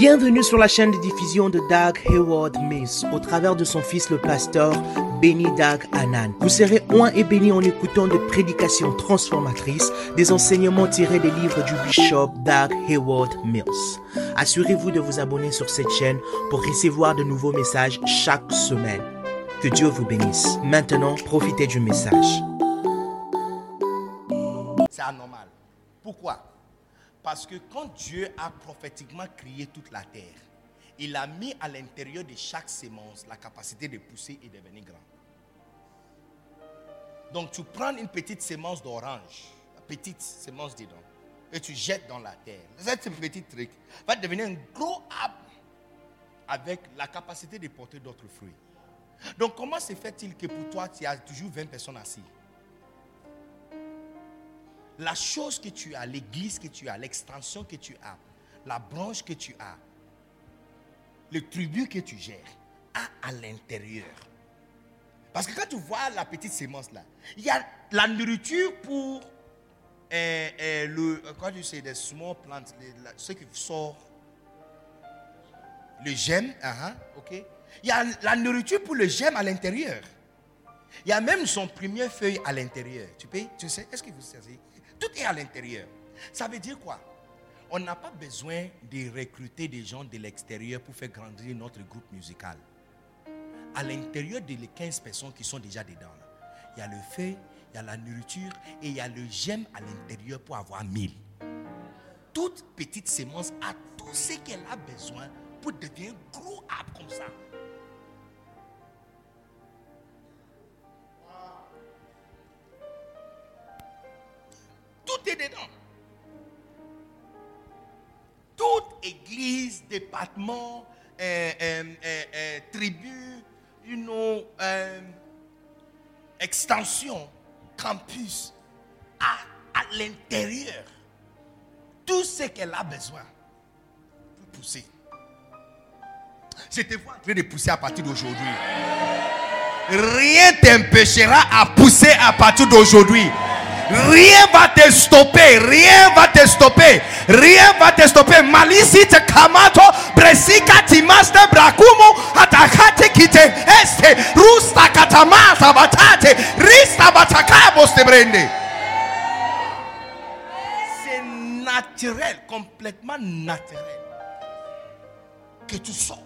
Bienvenue sur la chaîne de diffusion de Doug Hayward Mills au travers de son fils le pasteur Benny Doug Anan. Vous serez oint et béni en écoutant des prédications transformatrices, des enseignements tirés des livres du bishop Doug Hayward Mills. Assurez-vous de vous abonner sur cette chaîne pour recevoir de nouveaux messages chaque semaine. Que Dieu vous bénisse. Maintenant, profitez du message. C'est anormal. Pourquoi? Parce que quand Dieu a prophétiquement créé toute la terre, il a mis à l'intérieur de chaque sémence la capacité de pousser et devenir grand. Donc tu prends une petite sémence d'orange, petite sémence dedans, et tu jettes dans la terre. Cette petite truc va devenir un gros arbre avec la capacité de porter d'autres fruits. Donc comment se fait-il que pour toi, tu as toujours 20 personnes assises? La chose que tu as, l'église que tu as, l'extension que tu as, la branche que tu as, le tribu que tu gères, à l'intérieur. Parce que quand tu vois la petite sémence là, il y a la nourriture pour euh, euh, le, quoi tu sais, des small plants, ceux qui sortent, le gemme, ah, ah, ok. Il y a la nourriture pour le gemme à l'intérieur. Il y a même son premier feuille à l'intérieur. Tu peux, tu sais, est-ce que vous savez? Tout est à l'intérieur. Ça veut dire quoi? On n'a pas besoin de recruter des gens de l'extérieur pour faire grandir notre groupe musical. À l'intérieur des 15 personnes qui sont déjà dedans, il y a le feu, il y a la nourriture et il y a le gemme à l'intérieur pour avoir mille. Toute petite sémence a tout ce qu'elle a besoin pour devenir gros arbre comme ça. Dedans. Toute église, département, euh, euh, euh, tribu, euh, extension, campus, a à l'intérieur tout ce qu'elle a besoin pour pousser. Je te vois en train de pousser à partir d'aujourd'hui. Rien t'empêchera à pousser à partir d'aujourd'hui. Rien va te stopper, rien va te stopper, rien va te stopper. Malisi te kamato, bresika timaste brakumo, atakate kite este, rusta katamasa batate, rista batakabos te brende. C'est naturel, complètement naturel, que tu sors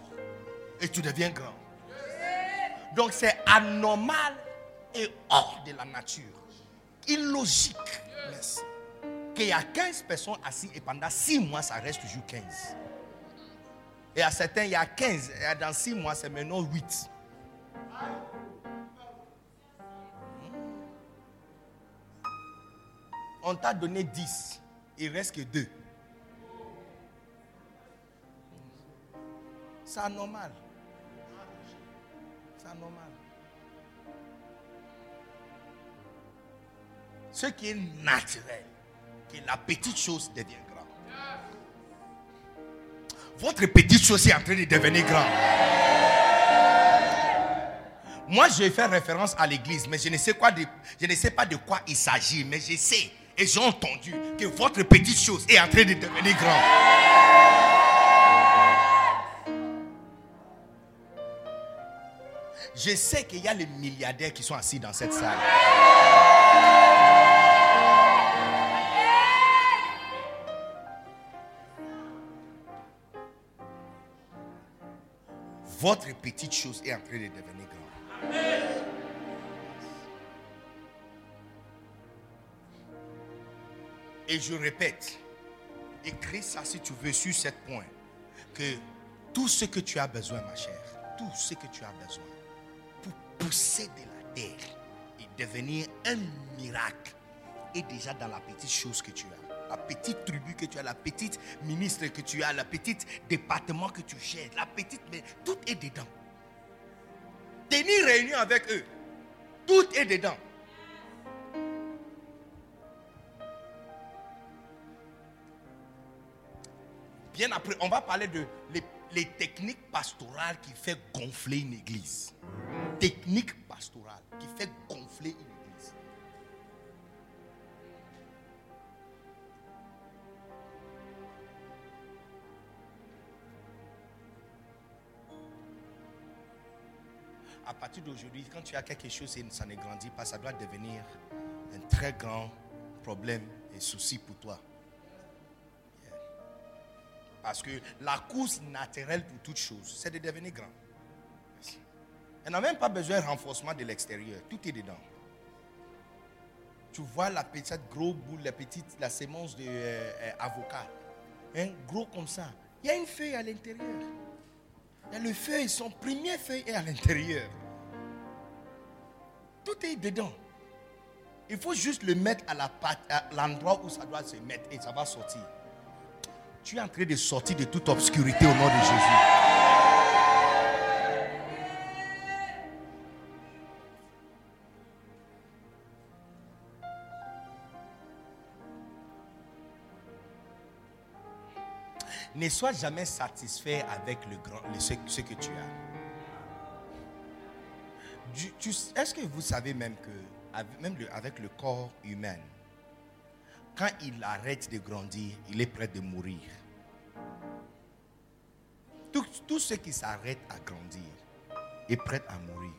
et tu deviens grand. Donc c'est anormal et hors de la nature. Illogique. Merci. Qu'il y a 15 personnes assises et pendant 6 mois, ça reste toujours 15. Et à certains, il y a 15. Et dans 6 mois, c'est maintenant 8. On t'a donné 10. Il reste que 2. C'est anormal. C'est anormal. Ce qui est naturel, que la petite chose devient grande. Votre petite chose est en train de devenir grande. Moi, je faire référence à l'église, mais je ne sais, quoi de- je ne sais pas de quoi il s'agit, mais je sais et j'ai entendu que votre petite chose est en train de devenir grande. Je sais qu'il y a les milliardaires qui sont assis dans cette salle. Votre petite chose est en train de devenir grande. Et je répète, écris ça si tu veux sur cette point, que tout ce que tu as besoin, ma chère, tout ce que tu as besoin pour pousser de la terre et devenir un miracle est déjà dans la petite chose que tu as. La petite tribu que tu as, la petite ministre que tu as, la petite département que tu gères, la petite... Mais tout est dedans. Tenir réunion avec eux, tout est dedans. Bien après, on va parler de les, techniques pastorales qui fait gonfler une église. Technique pastorale qui fait gonfler une église. À partir d'aujourd'hui, quand tu as quelque chose et ça ne grandit pas, ça doit devenir un très grand problème et souci pour toi. Parce que la course naturelle pour toute chose, c'est de devenir grand. Elle n'a même pas besoin de renforcement de l'extérieur. Tout est dedans. Tu vois la petite gros boule, la petite, la sémence de euh, euh, avocat. Hein, gros comme ça. Il y a une feuille à l'intérieur. A le feuille, son premier feuille est à l'intérieur. Tout est dedans. Il faut juste le mettre à l'endroit où ça doit se mettre et ça va sortir. Tu es en train de sortir de toute obscurité au nom de Jésus. Ne sois jamais satisfait avec ce, que tu as. Est-ce que vous savez même que, même avec le corps humain, quand il arrête de grandir, il est prêt de mourir. Tout, tout ce qui s'arrête à grandir est prêt à mourir.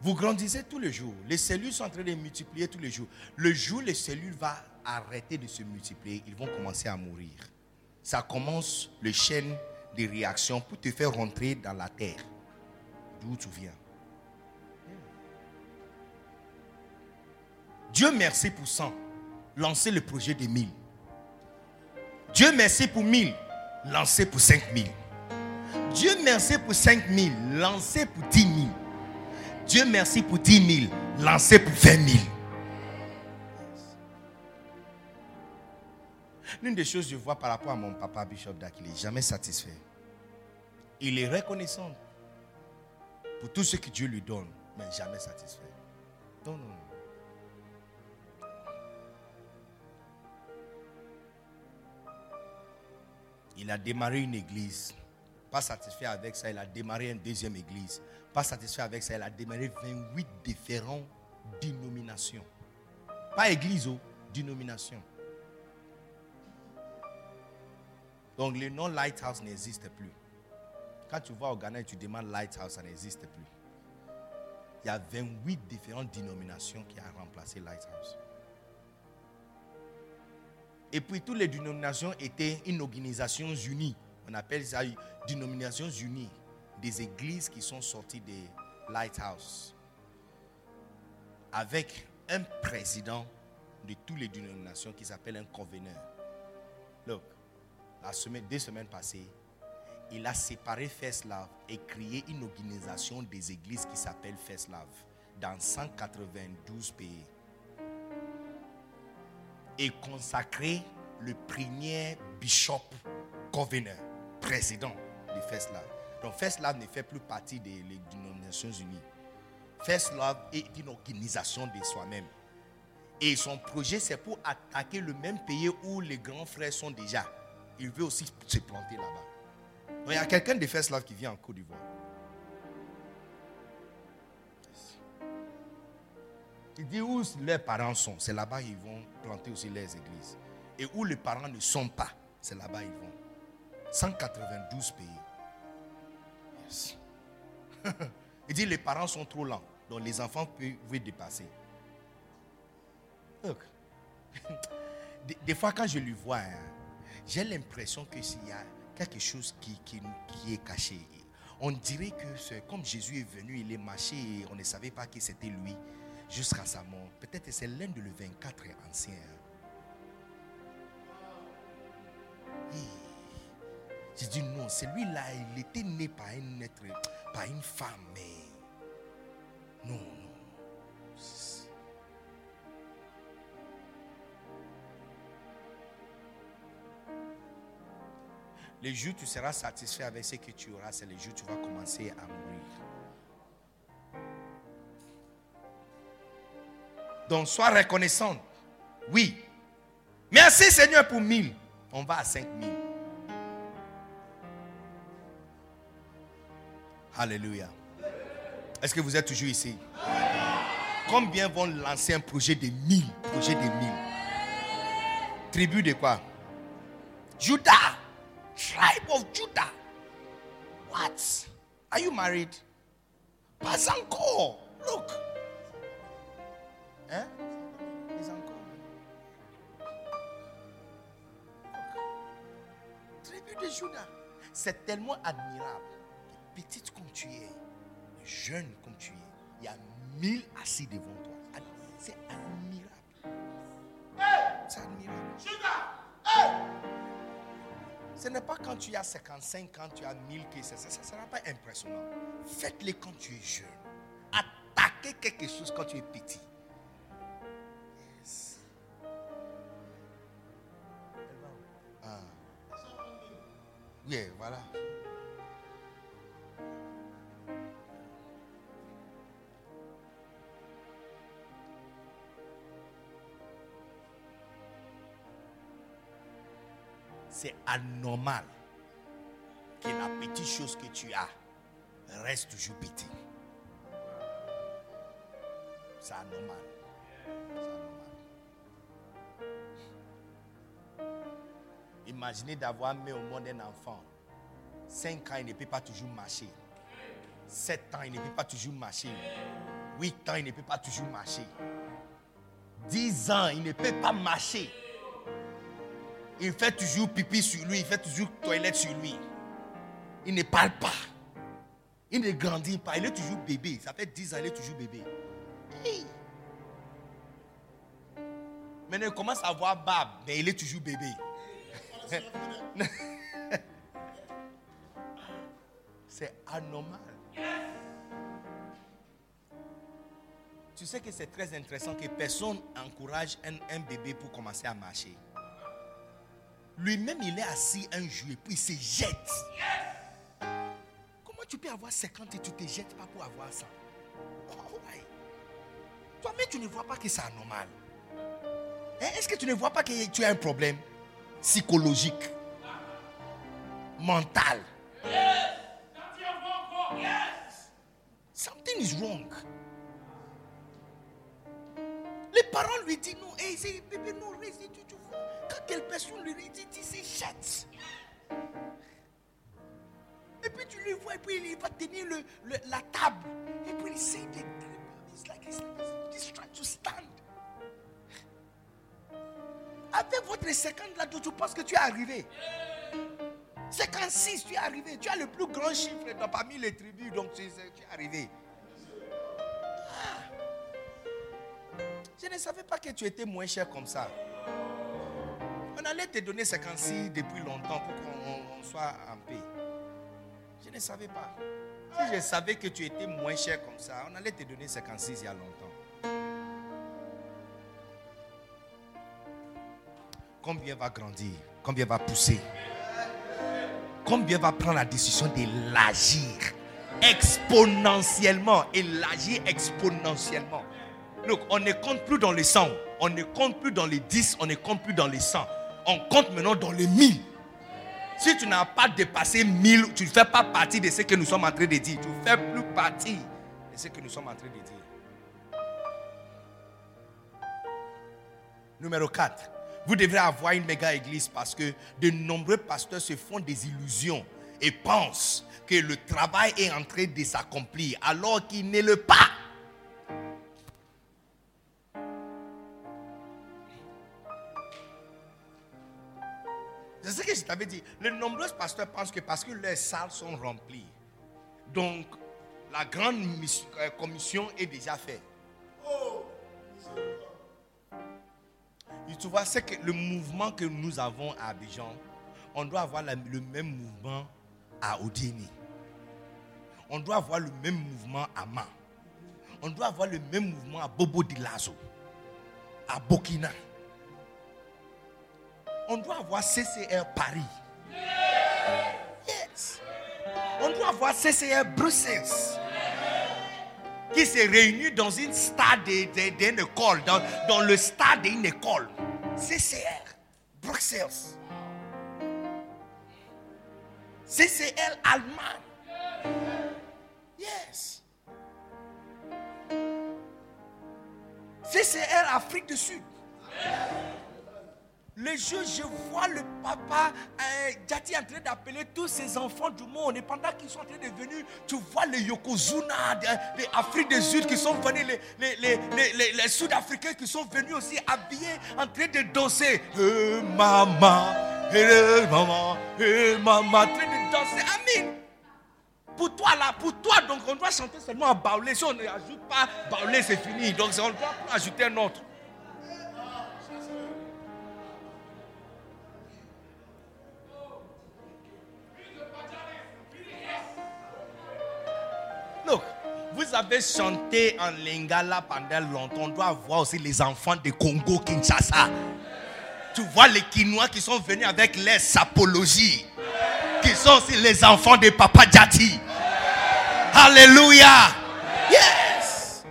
Vous grandissez tous les jours. Les cellules sont en train de multiplier tous les jours. Le jour les cellules vont arrêter de se multiplier, ils vont commencer à mourir. Ça commence le chaîne de réactions pour te faire rentrer dans la terre. D'où tu viens. Dieu merci pour 100. Lancez le projet de 1000. Dieu merci pour 1000. Lancez pour 5000. Dieu merci pour 5000. Lancez pour 10 000. Dieu merci pour 10 000. Lancez pour 20 000. L'une des choses que je vois par rapport à mon papa Bishop Dak, il n'est jamais satisfait. Il est reconnaissant pour tout ce que Dieu lui donne, mais jamais satisfait. Non, non, non. Il a démarré une église. Pas satisfait avec ça, il a démarré une deuxième église. Pas satisfait avec ça, il a démarré 28 différentes dénominations. Pas église, oh, dénomination. Donc le nom Lighthouse n'existe plus. Quand tu vas au Ghana et tu demandes Lighthouse, ça n'existe plus. Il y a 28 différentes dénominations qui ont remplacé Lighthouse. Et puis toutes les dénominations étaient une organisation unie. On appelle ça dénominations unies. Des églises qui sont sorties des Lighthouse. Avec un président de toutes les dénominations qui s'appelle un conveneur. Look, la semaine, deux semaines passées, il a séparé Love et créé une organisation des églises qui s'appelle Love dans 192 pays. Et consacré le premier bishop gouverneur, président de Love. Donc Love ne fait plus partie des, Nations Unies. Love est une organisation de soi-même. Et son projet, c'est pour attaquer le même pays où les grands frères sont déjà il veut aussi se planter là-bas. Il y a quelqu'un de First qui vient en Côte d'Ivoire. Il dit où leurs parents sont, c'est là-bas qu'ils vont planter aussi les églises. Et où les parents ne sont pas, c'est là-bas ils vont. 192 pays. Il dit les parents sont trop lents, donc les enfants peuvent dépasser. Des, fois quand je lui vois, hein, j'ai l'impression que s'il y a quelque chose qui, qui, est caché, on dirait que comme Jésus est venu, il est marché et on ne savait pas que c'était lui jusqu'à sa mort. Peut-être c'est l'un de le 24 ancien. J'ai dit non, celui-là, il était né par un être, par une femme, mais non, non. Les jours où tu seras satisfait avec ce que tu auras, c'est les jours où tu vas commencer à mourir. Donc sois reconnaissant. Oui. Merci Seigneur pour mille. On va à cinq mille. Alléluia. Est-ce que vous êtes toujours ici? Combien vont lancer un projet de mille? Projet de mille. Tribu de quoi? Judas tribe of Judah. What? Are you married? Pas encore. Look. Hein? Pas encore. Tribu de Judas. C'est tellement admirable. Petite comme tu es, jeune comme tu es, il y a mille assis devant toi. C'est admirable. C'est admirable. Ce n'est pas quand tu as 55, quand tu as 1000 que ça ne sera pas impressionnant. Faites-le quand tu es jeune. Attaquez quelque chose quand tu es petit. Yes. Ah. Oui, voilà. C'est anormal que la petite chose que tu as reste toujours petit. C'est anormal. C'est anormal. Imaginez d'avoir mis au monde un enfant. 5 ans, il ne peut pas toujours marcher. 7 ans, il ne peut pas toujours marcher. 8 ans, il ne peut pas toujours marcher. 10 ans, il ne peut pas marcher. Il fait toujours pipi sur lui, il fait toujours toilette sur lui. Il ne parle pas. Il ne grandit pas. Il est toujours bébé. Ça fait 10 ans, il est toujours bébé. Hey. Maintenant, il commence à avoir barbe, mais il est toujours bébé. C'est anormal. Tu sais que c'est très intéressant que personne encourage un, un bébé pour commencer à marcher. Lui-même, il est assis un jour et puis il se jette. Comment tu peux avoir 50 et tu te jettes pas pour avoir ça Oh? Toi-même, tu ne vois pas que c'est anormal. Hein, Est-ce que tu ne vois pas que tu as un problème psychologique, mental? Something is wrong. Les parents lui disent non, hey, bébé, non, reste, tu, tu. Quand quelle personne lui dit, il se jette. Et puis tu le vois, et puis il va tenir le, la table. Et puis il sait des It's like he's, he's trying to stand. Avec votre 50 là, tu penses que tu es arrivé? 56, tu es arrivé. Tu as le plus grand chiffre dans, parmi les tribus, donc tu, tu es arrivé. Ah. Je ne savais pas que tu étais moins cher comme ça. On allait te donner 56 depuis longtemps pour qu'on on soit en paix. Je ne savais pas. Si je savais que tu étais moins cher comme ça, on allait te donner 56 il y a longtemps. Combien va grandir? Combien va pousser? Combien va prendre la décision de l'agir exponentiellement? Et l'agir exponentiellement Donc, on ne compte plus dans les 100, on ne compte plus dans les 10, on ne compte plus dans les 100. On compte maintenant dans les 1000. Si tu n'as pas dépassé 1000, tu ne fais pas partie de ce que nous sommes en train de dire. Tu ne fais plus partie de ce que nous sommes en train de dire. Numéro 4. Vous devrez avoir une méga église parce que de nombreux pasteurs se font des illusions et pensent que le travail est en train de s'accomplir alors qu'il n'est le pas. C'est ce que je t'avais dit. Les nombreux pasteurs pensent que parce que leurs salles sont remplies, donc la grande euh, commission est déjà faite. Tu vois, c'est que le mouvement que nous avons à Abidjan, on doit avoir le même mouvement à Odieni. On doit avoir le même mouvement à Ma. On doit avoir le même mouvement à Bobo Dilazo, à Burkina. On doit avoir CCR Paris. Yes. On doit avoir CCR Bruxelles. Qui se réunit dans une stade de- de- d'une école, dans, dans le stade d'une école. CCR Bruxelles. CCL Allemagne. Yes. CCR Afrique du Sud. Le jour, je vois le papa euh, Jati en train d'appeler tous ses enfants du monde. Et pendant qu'ils sont en train de venir, tu vois les Yokozuna, les Afriques du Sud qui sont venus, les, les, Sud-Africains qui sont venus aussi habillés, en train de danser. Maman, maman, maman, en train de danser. Amen. Pour toi là, pour toi, donc on doit chanter seulement à Baoulé. Si on n'ajoute pas Baoulé, c'est fini. Donc on doit ajouter un autre. Vous avez chanté en lingala pendant longtemps. On doit voir aussi les enfants de Congo, Kinshasa. Tu vois les Kinois qui sont venus avec les sapologies. Qui sont aussi les enfants de Papa Djati. Alléluia. Yes.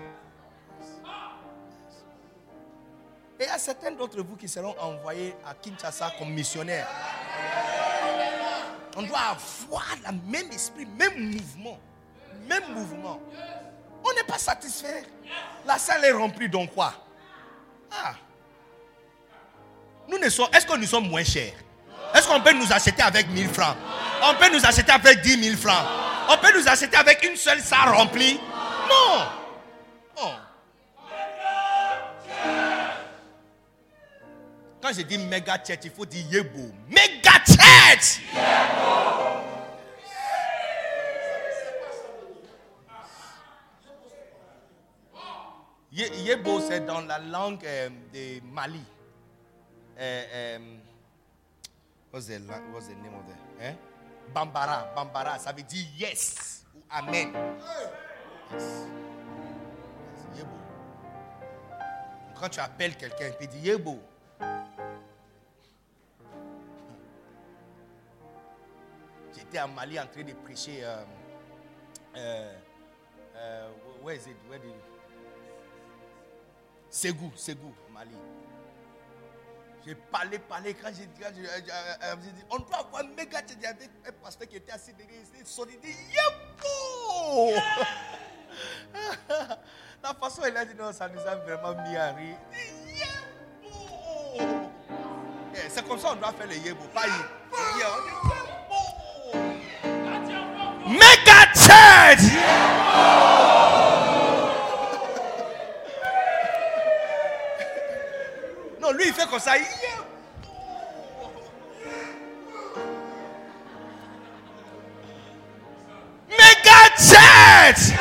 Et il y a certains d'entre vous qui seront envoyés à Kinshasa comme missionnaires. On doit avoir le même esprit, même mouvement. Même mouvement. On n'est pas satisfait. La salle est remplie donc quoi? Ah. Nous ne sommes. Est-ce que nous sommes moins chers? Est-ce qu'on peut nous acheter avec 1000 francs? On peut nous acheter avec 10 000 francs? On peut nous acheter avec une seule salle remplie? Non Non. Quand je dis méga church, il faut dire Yebo. Méga church c'est dans la langue euh, de Mali. Euh, um, what's, the, what's the name of the? Hein? Bambara. Bambara, ça veut dire yes ou amen. Yes. Yebo. Quand tu appelles quelqu'un, il dit Yebo. J'étais à Mali en train de prêcher. Euh, euh, euh, where is it? Where did Ségou, Ségou, Mali. J'ai parlé, parlé. Quand j'ai dit, euh, euh, on doit avoir un méga y avait un pasteur qui était assis derrière, il s'est dit, Yébo La façon il a dit, non, ça nous a vraiment mis à rire. Yébo eh, C'est comme ça qu'on doit faire le Yébo, pas Yébo. Méga church lui, il fait comme ça. Church!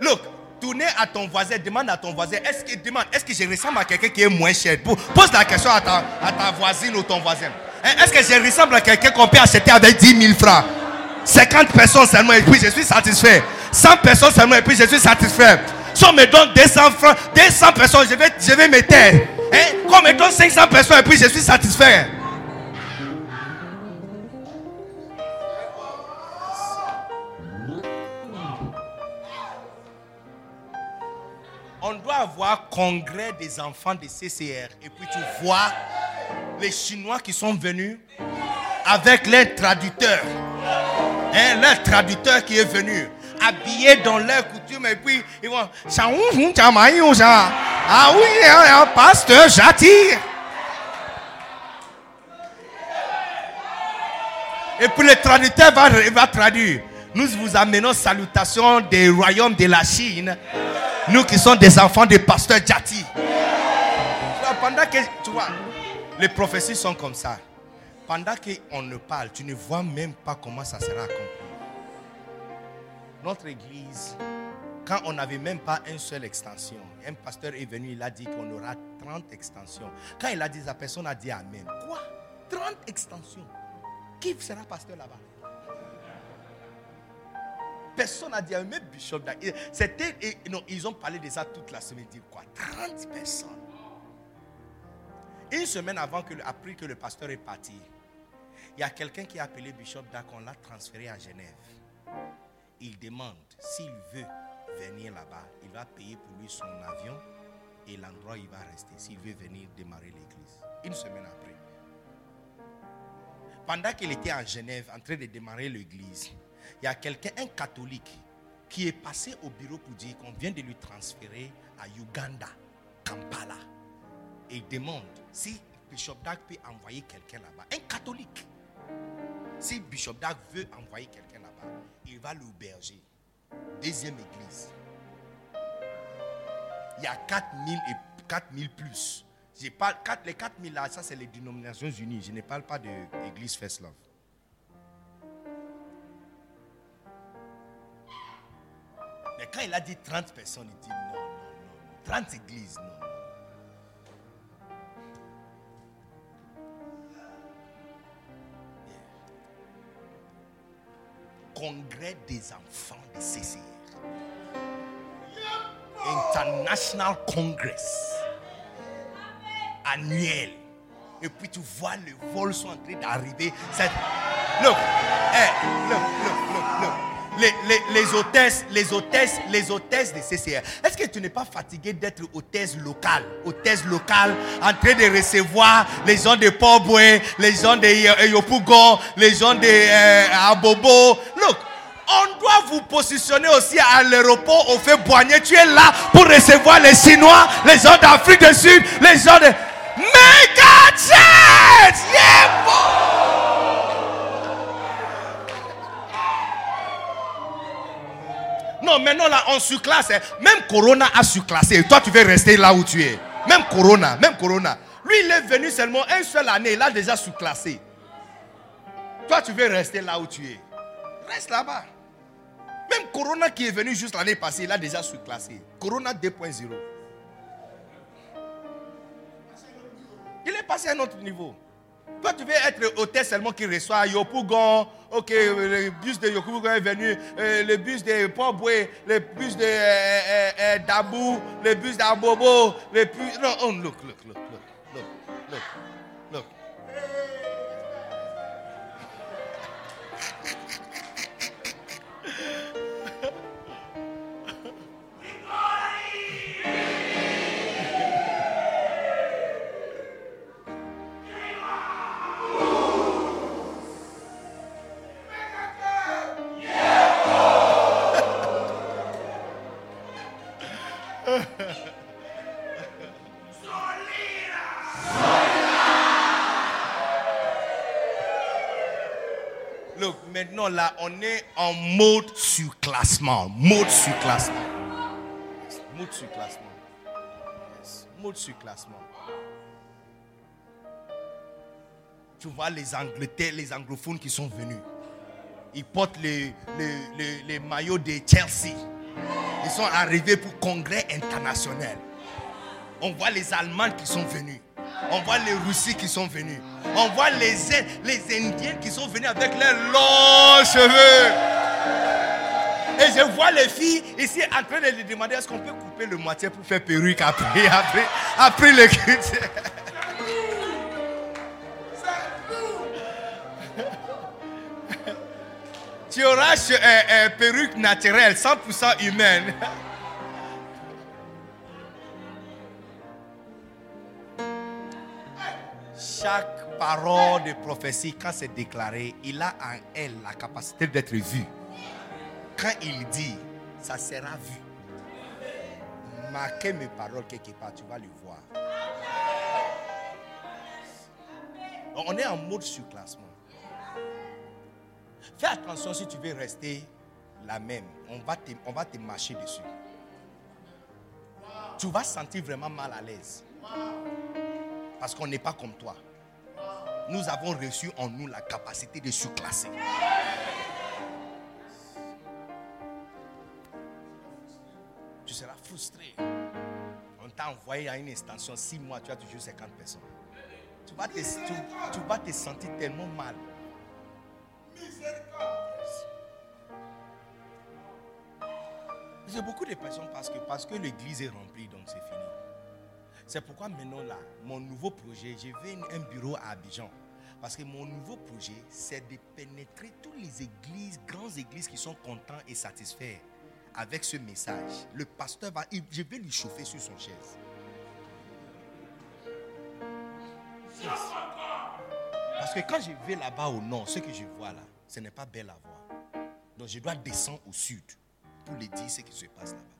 Look, tournez à ton voisin, demande à ton voisin, est-ce que, demande, est-ce que je ressemble à quelqu'un qui est moins cher? Pose la question à ta, à ta voisine ou ton voisin. Hein, est-ce que je ressemble à quelqu'un qu'on peut acheter avec 10 000 francs? 50 personnes seulement et puis je suis satisfait. 100 personnes seulement et puis je suis satisfait. Me donne 200 francs, 200 personnes, je vais, je vais me taire. Hein? Quand on me donne 500 personnes et puis je suis satisfait. On doit avoir congrès des enfants de CCR. Et puis tu vois les Chinois qui sont venus avec leur traducteur. Hein, leur traducteur qui est venu habillés dans leur coutume et puis ils vont Ah oui, hein, hein, pasteur j'attire. Et puis le traducteur va, va traduire. Nous vous amenons salutations des royaumes de la Chine. Nous qui sommes des enfants des pasteurs Jati. Pendant que, tu vois, les prophéties sont comme ça. Pendant qu'on ne parle, tu ne vois même pas comment ça sera accompli notre église, quand on n'avait même pas une seule extension, un pasteur est venu, il a dit qu'on aura 30 extensions. Quand il a dit, la personne a dit Amen. Quoi? 30 extensions Qui sera pasteur là-bas? Personne n'a dit Amen, Bishop. C'était, non, ils ont parlé de ça toute la semaine. Dit quoi? 30 personnes. Une semaine avant que, après que le pasteur est parti, il y a quelqu'un qui a appelé Bishop Dak, on l'a transféré à Genève il demande s'il veut venir là-bas, il va payer pour lui son avion et l'endroit où il va rester s'il veut venir démarrer l'église. Une semaine après. Pendant qu'il était en Genève en train de démarrer l'église, il y a quelqu'un, un catholique, qui est passé au bureau pour dire qu'on vient de lui transférer à Uganda Kampala et il demande si Bishop Dag peut envoyer quelqu'un là-bas. Un catholique. Si Bishop Dag veut envoyer quelqu'un il va l'auberger. Deuxième église. Il y a 4000 et 4000 plus. pas, les 4000 là, ça c'est les dénominations unies. Je ne parle pas de l'église First Love. Mais quand il a dit 30 personnes, il dit non, non, non. 30 églises, non. Congrès des enfants de CCR. International Congress. Annuel. Et puis tu vois, les vols sont en train d'arriver. Look, hey, look, look. Les, les, les, hôtesses, les hôtesses, les hôtesses de CCR. Est-ce que tu n'es pas fatigué d'être hôtesse locale, hôtesse locale, en train de recevoir les gens de Port-Boué, les gens de Yopougon, les gens de euh, Abobo. Look, on doit vous positionner aussi à l'aéroport au fait Boigné. Tu es là pour recevoir les Chinois, les gens d'Afrique du Sud, les gens de Mega Yeah, Non, maintenant là, on surclasse. Hein. Même Corona a surclassé. Toi, tu veux rester là où tu es. Même Corona, même Corona. Lui, il est venu seulement une seule année. Il a déjà surclassé. Toi, tu veux rester là où tu es. Reste là-bas. Même Corona qui est venu juste l'année passée, il a déjà surclassé. Corona 2.0. Il est passé à un autre niveau. Toi, tu veux être hôtel seulement qui reçoit Yopougon. Ok, le bus de Yopougon est venu. Euh, le bus de Port-Boué, le bus de euh, euh, Dabou, le bus d'Abobo. Le bus. Non, oh, look, look, look, look, look, look. Maintenant là, on est en mode surclassement. Mode surclassement. Mode surclassement. Yes. Mode surclassement. Tu vois les Angleterres, les anglophones qui sont venus. Ils portent les, les, les maillots de Chelsea. Ils sont arrivés pour congrès international. On voit les Allemands qui sont venus. On voit les Russes qui sont venus. On voit les, les Indiens qui sont venus avec leurs longs cheveux. Et je vois les filles ici en train de lui demander est-ce qu'on peut couper le moitié pour faire perruque après, après, après le culte? tu auras euh, euh, perruque naturelle, 100% humaine. chaque parole de prophétie, quand c'est déclaré, il a en elle la capacité d'être vu. Quand il dit, ça sera vu. Marquez mes paroles quelque part, tu vas le voir. on est en mode surclassement. Fais attention si tu veux rester la même. On va te, on va te marcher dessus. Tu vas sentir vraiment mal à l'aise. Parce qu'on n'est pas comme toi nous avons reçu en nous la capacité de surclasser. Tu seras frustré. On t'a envoyé à une extension, six mois, tu as toujours 50 personnes. Tu vas te, tu, vas te sentir tellement mal. J'ai beaucoup de personnes parce que, parce que l'église est remplie, donc c'est fini. C'est pourquoi maintenant là, mon nouveau projet, j'ai vais un bureau à Abidjan. Parce que mon nouveau projet, c'est de pénétrer toutes les églises, grandes églises qui sont contents et satisfaits avec ce message. Le pasteur va, je vais lui chauffer sur son chaise. Parce que quand je vais là-bas au nord, ce que je vois là, ce n'est pas belle à voir. Donc je dois descendre au sud pour lui dire ce qui se passe là-bas.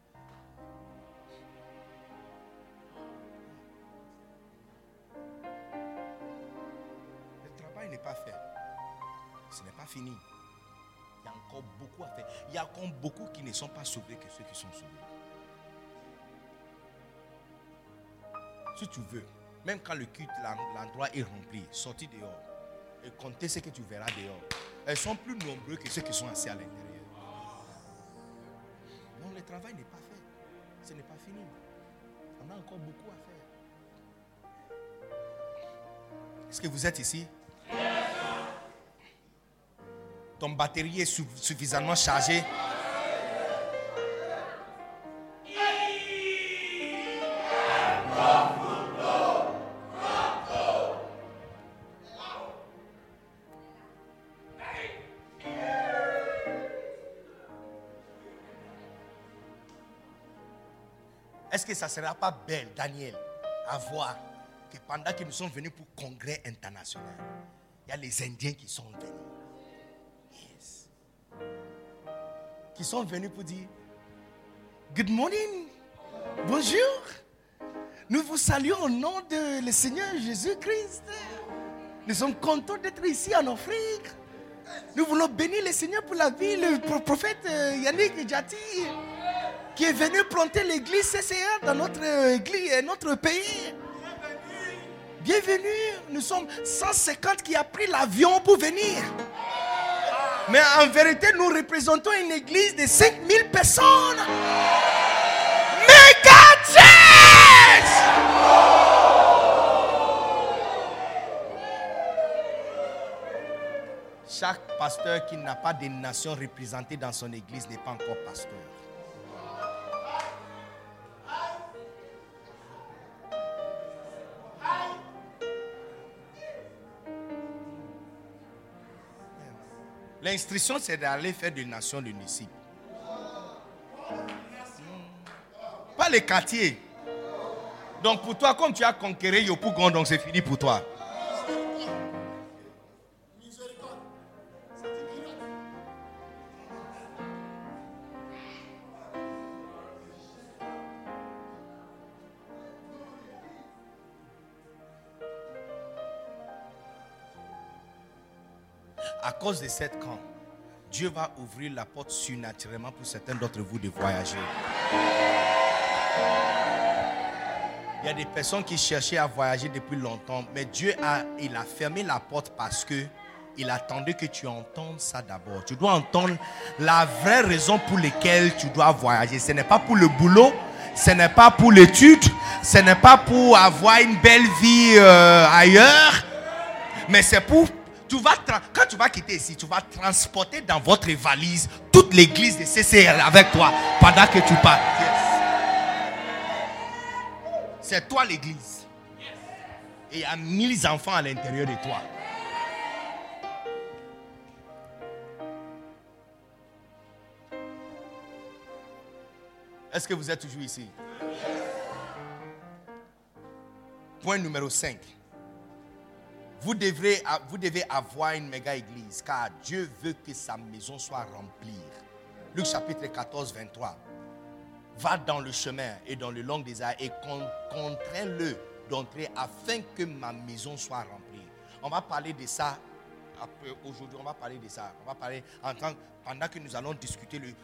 Il y a encore beaucoup à faire. Il y a encore beaucoup qui ne sont pas sauvés que ceux qui sont sauvés. Si tu veux, même quand le culte, l'endroit est rempli, sortis dehors et comptez ce que tu verras dehors. Elles sont plus nombreux que ceux qui sont assis à l'intérieur. Non, le travail n'est pas fait. Ce n'est pas fini. On a encore beaucoup à faire. Est-ce que vous êtes ici? Ton batterie est suffisamment chargée Est-ce que ça ne sera pas belle, Daniel, à voir que pendant que nous sommes venus pour congrès international, il y a les Indiens qui sont venus. Sont venus pour dire Good morning, bonjour. Nous vous saluons au nom de le Seigneur Jésus-Christ. Nous sommes contents d'être ici en Afrique. Nous voulons bénir le Seigneur pour la vie, le prophète euh, Yannick Djati qui est venu planter l'église CCR dans notre église, et notre pays. Bienvenue. Nous sommes 150 qui a pris l'avion pour venir. Mais en vérité, nous représentons une église de 5000 personnes. Mega Chaque pasteur qui n'a pas de nation représentée dans son église n'est pas encore pasteur. L'instruction, c'est d'aller faire des nations de Pas les quartiers. Donc pour toi, comme tu as conquéré Yopougon, donc c'est fini pour toi. Cause de cette camp, Dieu va ouvrir la porte surnaturellement pour certains d'entre vous de voyager. Il y a des personnes qui cherchaient à voyager depuis longtemps, mais Dieu a, il a fermé la porte parce que il attendait que tu entendes ça d'abord. Tu dois entendre la vraie raison pour laquelle tu dois voyager. Ce n'est pas pour le boulot, ce n'est pas pour l'étude, ce n'est pas pour avoir une belle vie euh, ailleurs, mais c'est pour quand tu vas quitter ici, tu vas transporter dans votre valise toute l'église de CCR avec toi pendant que tu pars. C'est toi l'église. Et il y a mille enfants à l'intérieur de toi. Est-ce que vous êtes toujours ici? Point numéro 5. Vous, devrez, vous devez avoir une méga église car Dieu veut que sa maison soit remplie. Luc chapitre 14, 23. Va dans le chemin et dans le long des airs et contrains-le d'entrer afin que ma maison soit remplie. On va parler de ça aujourd'hui. On va parler de ça. On va parler pendant que nous allons discuter le,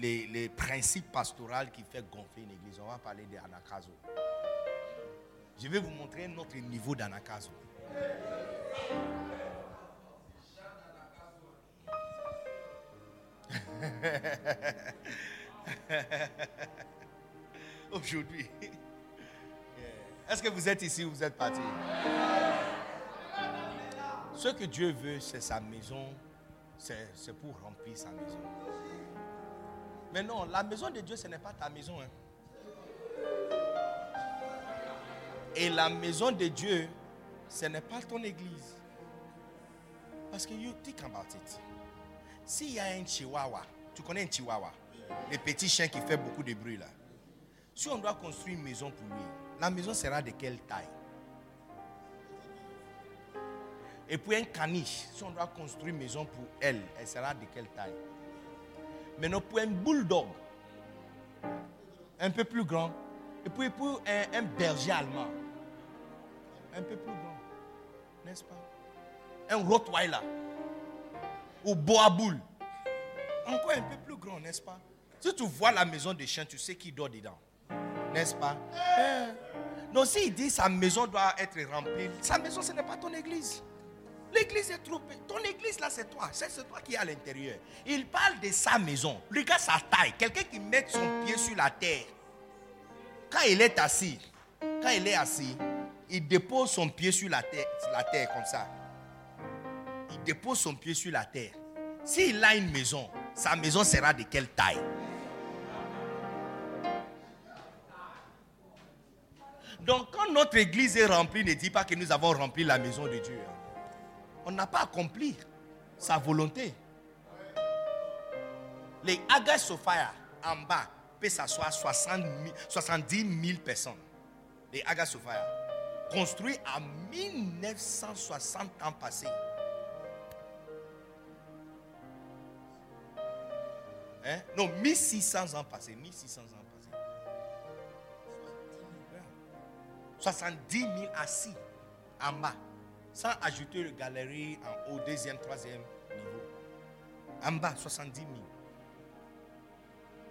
les, les, principes pastoraux qui fait gonfler une église. On va parler d'Anakazo. Je vais vous montrer notre niveau d'Anakazo. Aujourd'hui. Est-ce que vous êtes ici ou vous êtes parti? Ce que Dieu veut, c'est sa maison. C'est pour remplir sa maison. Mais non, la maison de Dieu, ce n'est pas ta maison. Hein. Et la maison de Dieu, ce n'est pas ton église. Parce que you think about it. S'il y a un chihuahua, tu connais un chihuahua, le petit chien qui fait beaucoup de bruit là. Si on doit construire une maison pour lui, la maison sera de quelle taille? Et puis un caniche, si on doit construire une maison pour elle, elle sera de quelle taille? Maintenant pour un bulldog, un peu plus grand, et puis pour un, un berger allemand, un peu plus grand n'est-ce pas? Un Rottweiler. ou Boaboul. Encore un peu plus grand, n'est-ce pas? Si tu vois la maison des chiens, tu sais qui dort dedans. N'est-ce pas? Eh. Donc s'il dit sa maison doit être remplie, sa maison ce n'est pas ton église. L'église est trop Ton église là c'est toi. C'est toi qui es à l'intérieur. Il parle de sa maison. Regarde sa taille. Quelqu'un qui met son pied sur la terre. Quand il est assis, quand il est assis, il dépose son pied sur la terre, la terre comme ça. Il dépose son pied sur la terre. S'il a une maison, sa maison sera de quelle taille? Donc quand notre église est remplie, ne dit pas que nous avons rempli la maison de Dieu. On n'a pas accompli sa volonté. Les Agas Sophia en bas peut s'asseoir 70 000 personnes. Les Agas Sophia, construits en 1960 ans passés. Hein? Non, 1600 ans passés. 1600 ans passés. 70 000 assis en bas. Sans ajouter le galerie en haut, deuxième, troisième niveau. En bas, 70 000.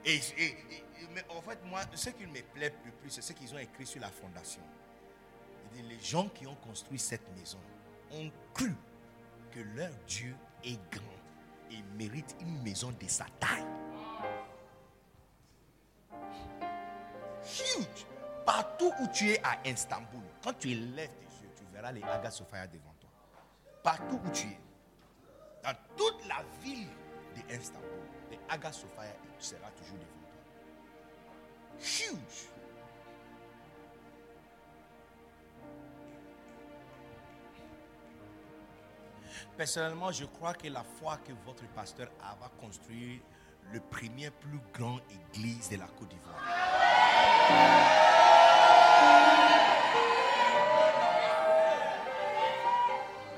Et, mais en fait, moi, ce qui me plaît le plus, c'est ce qu'ils ont écrit sur la fondation. Les gens qui ont construit cette maison ont cru que leur Dieu est grand et mérite une maison de sa taille. Huge. Partout où tu es à Istanbul, quand tu lèves tes yeux, tu verras les Aga devant toi. Partout où tu es, dans toute la ville d'Istanbul, les Aga Sophia sera toujours devant toi. Huge. Personnellement, je crois que la foi que votre pasteur a va construire le premier plus grand église de la Côte d'Ivoire.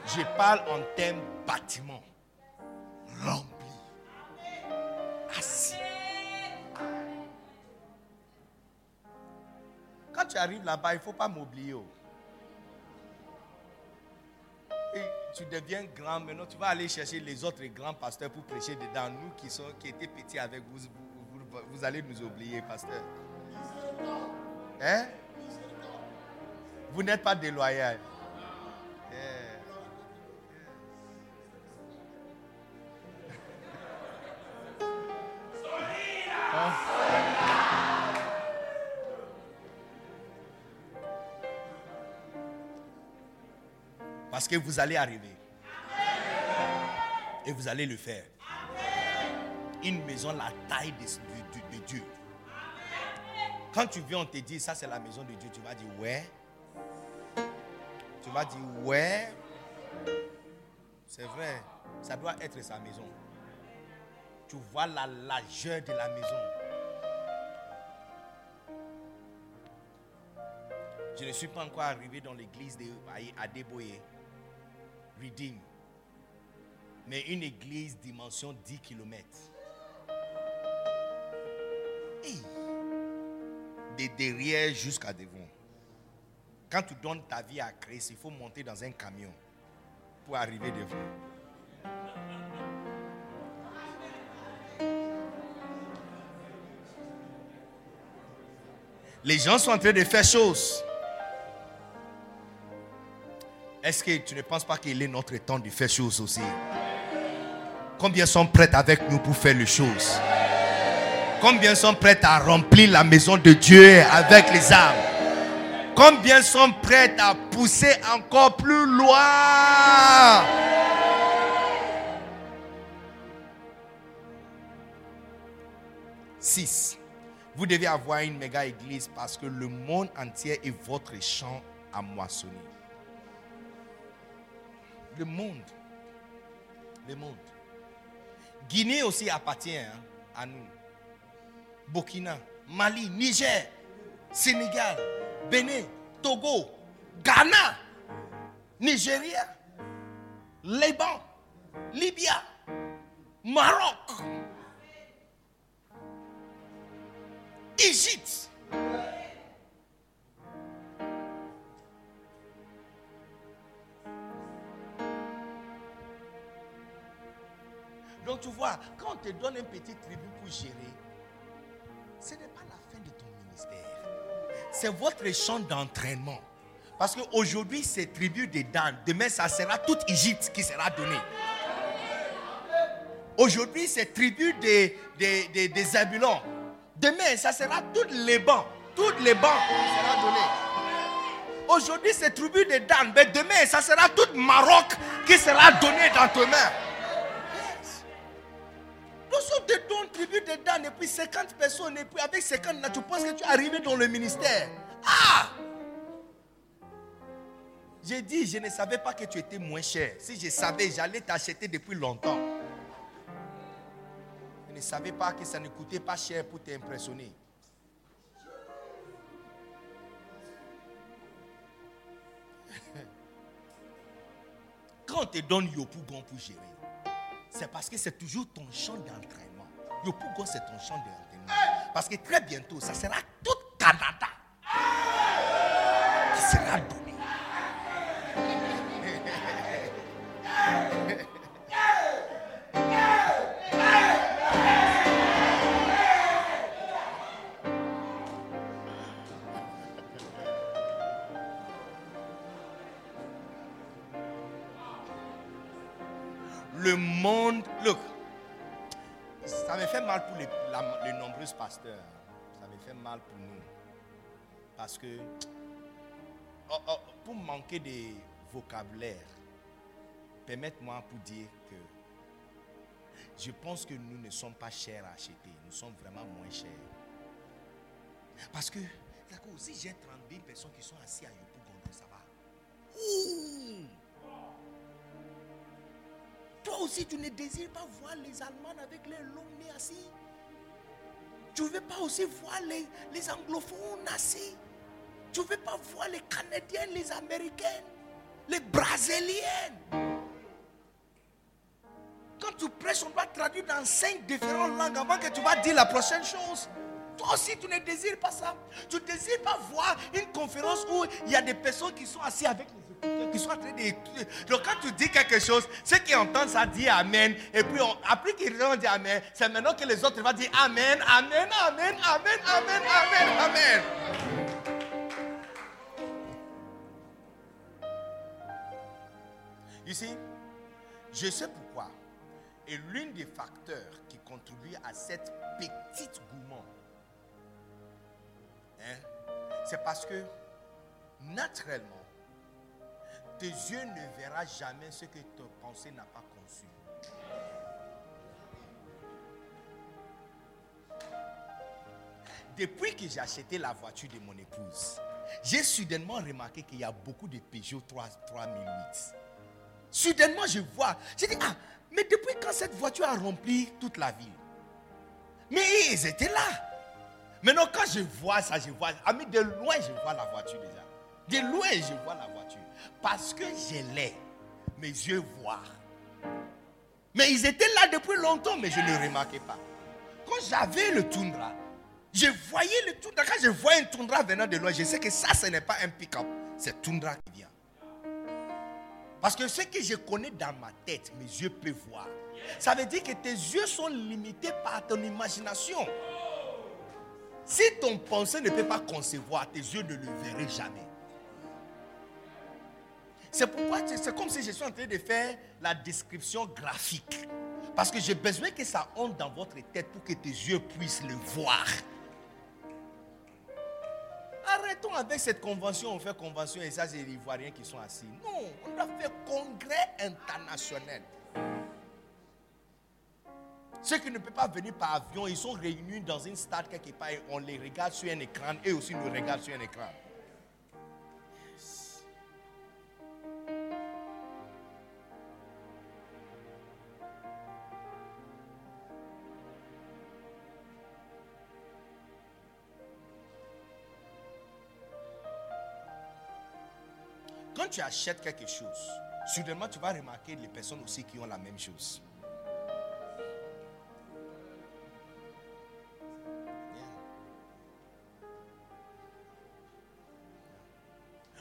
Je parle en termes bâtiment rempli, assis. Quand tu arrives là-bas, il ne faut pas m'oublier. Tu deviens grand, maintenant tu vas aller chercher les autres grands pasteurs pour prêcher dedans. Nous qui, sont, qui étaient petits avec vous, vous, allez nous oublier, pasteur. Hein? Vous n'êtes pas déloyal. Parce que vous allez arriver. Et vous allez le faire. Une maison la taille de, Dieu. Quand tu viens, on te dit, ça c'est la maison de Dieu, tu vas dire, ouais. Tu vas dire, ouais. C'est vrai, ça doit être sa maison. Tu vois la largeur de la maison. Je ne suis pas encore arrivé dans l'église de Adeboye. Mais une église dimension 10 km. De derrière jusqu'à devant. Quand tu donnes ta vie à Christ, il faut monter dans un camion pour arriver devant. Les gens sont en train de faire choses. Est-ce que tu ne penses pas qu'il est notre temps de faire choses aussi? Combien sont prêts avec nous pour faire les choses? Combien sont prêts à remplir la maison de Dieu avec les âmes? Combien sont prêts à pousser encore plus loin? Six. Vous devez avoir une méga église parce que le monde entier est votre champ à moissonner. Le monde. Le monde. Guinée aussi appartient hein, à nous. Burkina, Mali, Niger, Sénégal, Bénin, Togo, Ghana, Nigeria, Liban, Libya, Maroc, Égypte. Donc tu vois, quand on te donne un petit tribu pour gérer, ce n'est pas la fin de ton ministère. C'est votre champ d'entraînement. Parce qu'aujourd'hui, c'est tribu de Dan. Demain, ça sera toute Égypte qui sera donnée. Aujourd'hui, c'est tribu des, des, des, des. Demain, ça sera toutes les bancs. Toutes les bancs qui sera données. Aujourd'hui, c'est tribu de Dan. Mais demain, ça sera toute Maroc qui sera donnée dans tes mains. Sommes des dons tribu de Dan et puis 50 personnes. Et puis avec 50, là, tu penses que tu es arrivé dans le ministère. Ah! J'ai dit, je ne savais pas que tu étais moins cher. Si je savais, j'allais t'acheter depuis longtemps. Je ne savais pas que ça ne coûtait pas cher pour t'impressionner. Quand on te donne Yopougon pour gérer, c'est parce que c'est toujours ton champ d'entraînement. Yopougon, c'est ton champ d'entraînement. Parce que très bientôt, ça sera tout Canada qui sera donné. Pasteurs. Ça me fait mal pour nous. Parce que, oh, oh, pour manquer de vocabulaire, permettez-moi pour dire que je pense que nous ne sommes pas chers à acheter. Nous sommes vraiment moins chers. Parce que, si j'ai 32 personnes qui sont assises à Yopougon, ça va. Toi aussi, tu ne désires pas voir les Allemands avec les longs nez assis? Tu ne veux pas aussi voir les, les anglophones assis. Tu ne veux pas voir les Canadiens, les Américains, les Brésiliens? Quand tu prêches, on doit traduire dans cinq différentes langues avant que tu vas dire la prochaine chose. Toi aussi, tu ne désires pas ça. Tu ne désires pas voir une conférence où il y a des personnes qui sont assises avec les qui sont en train d'écouter. Donc, quand tu dis quelque chose, ceux qui entendent ça disent Amen. Et puis, on- après qu'ils vont dire Amen, c'est maintenant que les autres vont dire Amen, Amen, Amen, Amen, Amen, Amen, Amen. Ici, je sais pourquoi. Et l'un des facteurs qui contribue à cette petite gourmand, hein, c'est parce que naturellement, tes yeux ne verront jamais ce que ton pensée n'a pas conçu. Depuis que j'ai acheté la voiture de mon épouse, j'ai soudainement remarqué qu'il y a beaucoup de Peugeot 3 3008. Soudainement, je vois. J'ai dit, ah, mais depuis quand cette voiture a rempli toute la ville? Mais ils étaient là. Maintenant, quand je vois ça, je vois. Ah, mais de loin, je vois la voiture déjà. De loin, je vois la voiture. Parce que je l'ai. Mes yeux voient. Mais ils étaient là depuis longtemps, mais je ne remarquais pas. Quand j'avais le Tundra, je voyais le Tundra. Quand je vois un Tundra venant de loin, je sais que ça, ce n'est pas un pick-up. C'est Tundra qui vient. Parce que ce que je connais dans ma tête, mes yeux peuvent voir. Ça veut dire que tes yeux sont limités par ton imagination. Si ton pensée ne peut pas concevoir, tes yeux ne le verraient jamais. C'est pourquoi c'est comme si je suis en train de faire la description graphique. Parce que j'ai besoin que ça entre dans votre tête pour que tes yeux puissent le voir. Arrêtons avec cette convention, on fait convention et ça c'est les Ivoiriens qui sont assis. Non, on doit faire congrès international. Ceux qui ne peuvent pas venir par avion, ils sont réunis dans une stade quelque part et on les regarde sur un écran, eux aussi nous regardent sur un écran. Tu achètes quelque chose, soudainement tu vas remarquer les personnes aussi qui ont la même chose.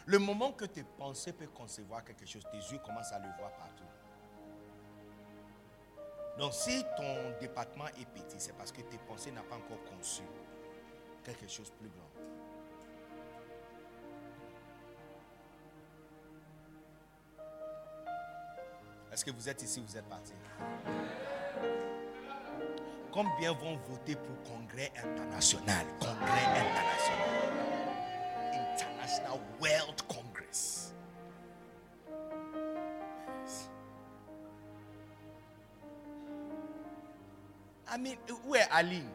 Le moment que tes pensées peuvent concevoir quelque chose, tes yeux commencent à le voir partout. Donc si ton département est petit, c'est parce que tes pensées n'ont pas encore conçu quelque chose plus grand. Est-ce que vous êtes ici, vous êtes parti? Combien vont voter pour congrès international? Congrès international. International World Congress. I mean, où est Aline?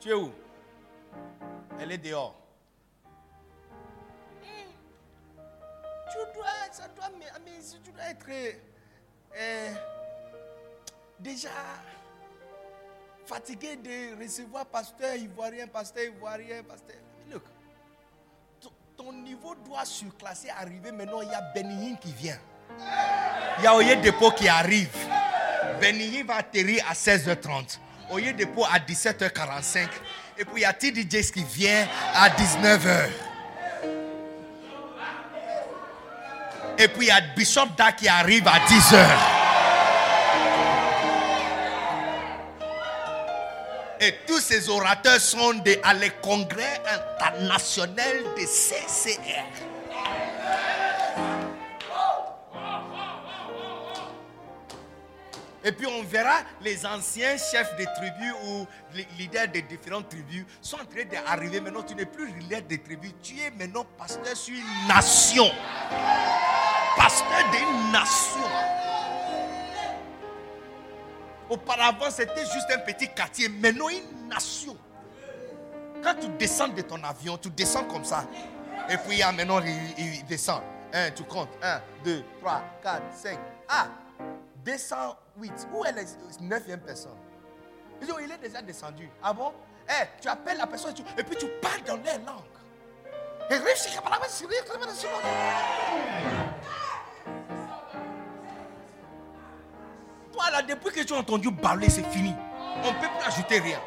Tu es où? Elle est dehors. Tu dois, ça doit, tu dois être euh, déjà fatigué de recevoir pasteur ivoirien, pasteur ivoirien, pasteur. Look, ton niveau doit surclasser, arriver. Maintenant, il y a Benihin qui vient. Il y a Oye Dépôt qui arrive. Benihin va atterrir à 16h30. Oye Dépôt à 17h45. Et puis il y a TDJs qui vient à 19h. Et puis il y a Bishop Da qui arrive à 10h. Et tous ces orateurs sont des, à les congrès international de CCR. Et puis on verra les anciens chefs de tribus ou les leaders des différentes tribus sont en train d'arriver. Maintenant, tu n'es plus leader des tribus, tu es maintenant pasteur sur une nation. Pasteur d'une nation. Auparavant, c'était juste un petit quartier, maintenant une nation. Quand tu descends de ton avion, tu descends comme ça. Et puis, ah, maintenant, il, descend. Un, tu comptes. 1, 2, 3, 4, 5. Ah, 208. Où est la neuvième personne Il est déjà descendu. Ah bon Eh, tu appelles la personne et puis tu parles dans leur langue. Toi là, depuis que tu as entendu parler, c'est fini. On ne peut plus ajouter rien.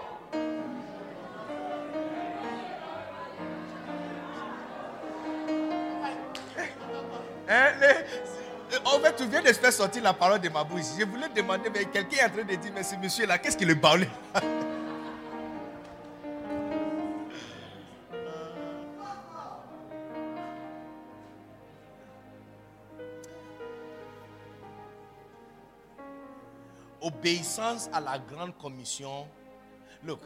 Hein, en fait, tu viens de faire sortir la parole de ma bouche. Je voulais demander, mais quelqu'un est en train de dire, mais ce monsieur-là, qu'est-ce qu'il est parlé Obéissance à la grande commission. Look,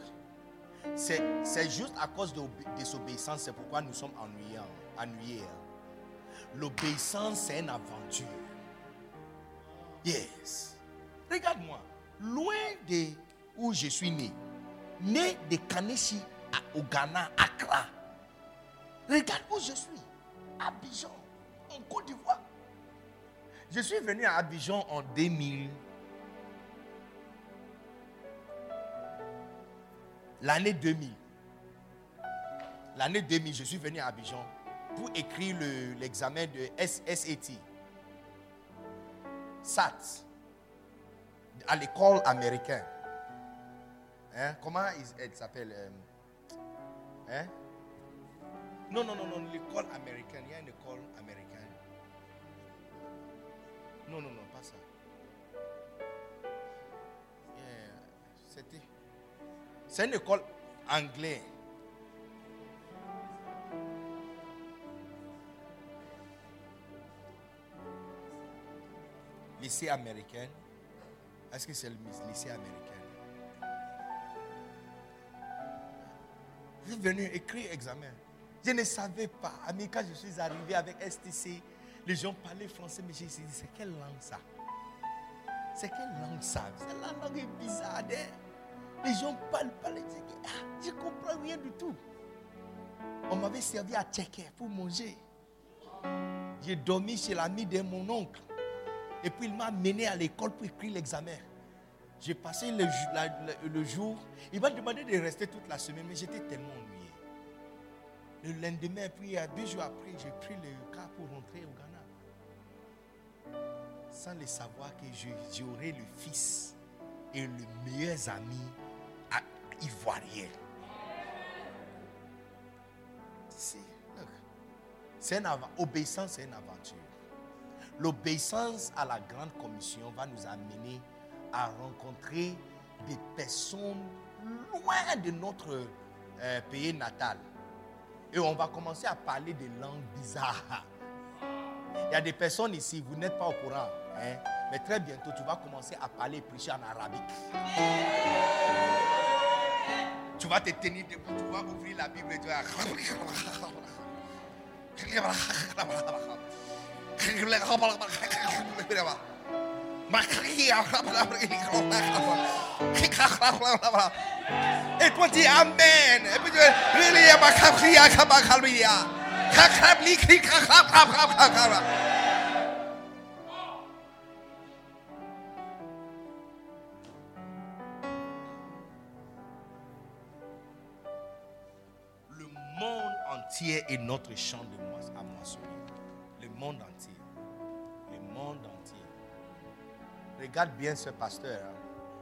c'est juste à cause de désobéissance, c'est pourquoi nous sommes ennuyés. ennuyés. L'obéissance, c'est une aventure. Yes. Regarde-moi. Loin de où je suis né. Né de Kaneshi au Ghana, Accra. Regarde où je suis. Abidjan, en Côte d'Ivoire. Je suis venu à Abidjan en 2000. L'année 2000. L'année 2000, je suis venu à Abidjan pour écrire l'examen de SAT. SAT. À l'école américaine. Hein? Comment elle s'appelle euh, hein? Non, non, non, non, l'école américaine. Il y a une école américaine. Non, non, non, pas ça. C'était. C'est une école anglaise. lycée américain. Est-ce que c'est le lycée américain? Je suis venu écrire examen. Je ne savais pas. Mais quand je suis arrivé avec STC, les gens parlaient français, mais j'ai dit, c'est quelle langue ça? C'est quelle langue ça? La langue bizarre. Hein? Les gens parlent, parlent. Ah, je ne comprends rien du tout. On m'avait servi à checker pour manger. J'ai dormi chez l'ami de mon oncle. Et puis il m'a mené à l'école pour écrire l'examen. J'ai passé le, jour. Il m'a demandé de rester toute la semaine, mais j'étais tellement ennuyé. Le lendemain, puis deux jours après, j'ai pris le cas pour rentrer au Ghana. Sans le savoir que j'aurais le fils et le meilleur ami ivoirien. C'est obéissance, c'est une aventure. L'obéissance à la grande commission va nous amener à rencontrer des personnes loin de notre euh, pays natal. Et on va commencer à parler des langues bizarres. Il y a des personnes ici, vous n'êtes pas au courant. Hein, mais très bientôt, tu vas commencer à parler et prêcher en arabique. Tu vas te tenir debout, tu vas ouvrir la Bible et tu vas. Et toi dis Amen. Et puis tu est notre champ de à moissonner. Le monde entier. Le monde entier. Regarde bien ce pasteur. Hein.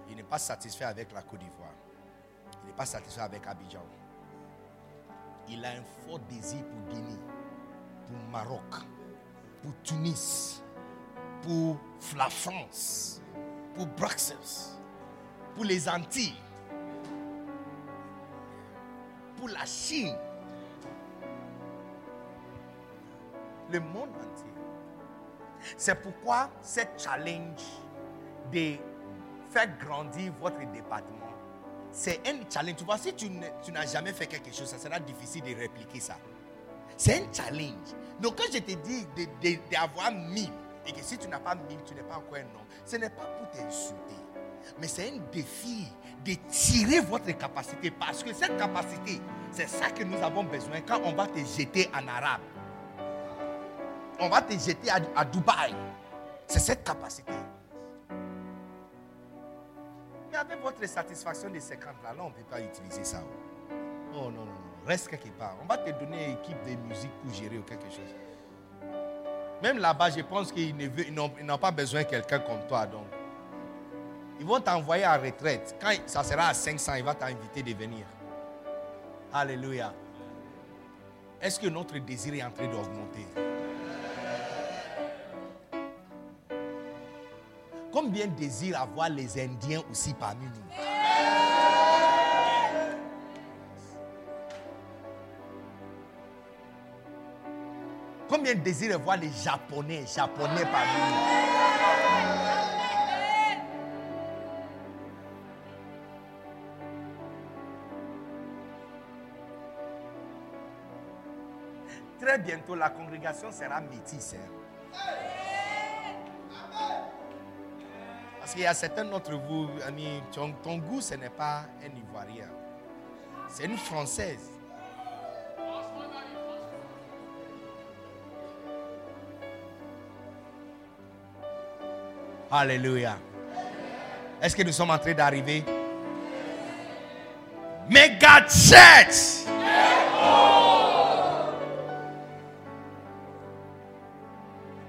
Il n'est pas satisfait avec la Côte d'Ivoire. Il n'est pas satisfait avec Abidjan. Il a un fort désir pour Guinée, pour Maroc, pour Tunis, pour la France, pour Bruxelles, pour les Antilles, pour la Chine, le monde entier. C'est pourquoi cette challenge de faire grandir votre département, c'est un challenge. Tu vois, si tu n'as jamais fait quelque chose, ça sera difficile de répliquer ça. C'est un challenge. Donc quand je te dis d'avoir mille, et que si tu n'as pas mille, tu n'es pas encore un homme, ce n'est pas pour t'insulter. Mais c'est un défi de tirer votre capacité. Parce que cette capacité, c'est ça que nous avons besoin quand on va te jeter en arabe on va te jeter à, Dubaï. C'est cette capacité. Mais avec votre satisfaction de 50 là, là on ne peut pas utiliser ça. Oh non, non, non. Reste quelque part. On va te donner une équipe de musique pour gérer ou quelque chose. Même là-bas, je pense qu'ils n'ont pas besoin de quelqu'un comme toi. Donc, ils vont t'envoyer en retraite. Quand ça sera à 500, il va t'inviter de venir. Alléluia. Est-ce que notre désir est en train d'augmenter? Combien désirent avoir les Indiens aussi parmi nous? Combien désirent voir les Japonais, Japonais parmi nous? Très bientôt, la congrégation sera métisse. Parce qu'il y a certains d'entre vous, amis, ton, goût, ce n'est pas un Ivoirien. C'est une Française. Alléluia. Est-ce que nous sommes en train d'arriver? Mega church.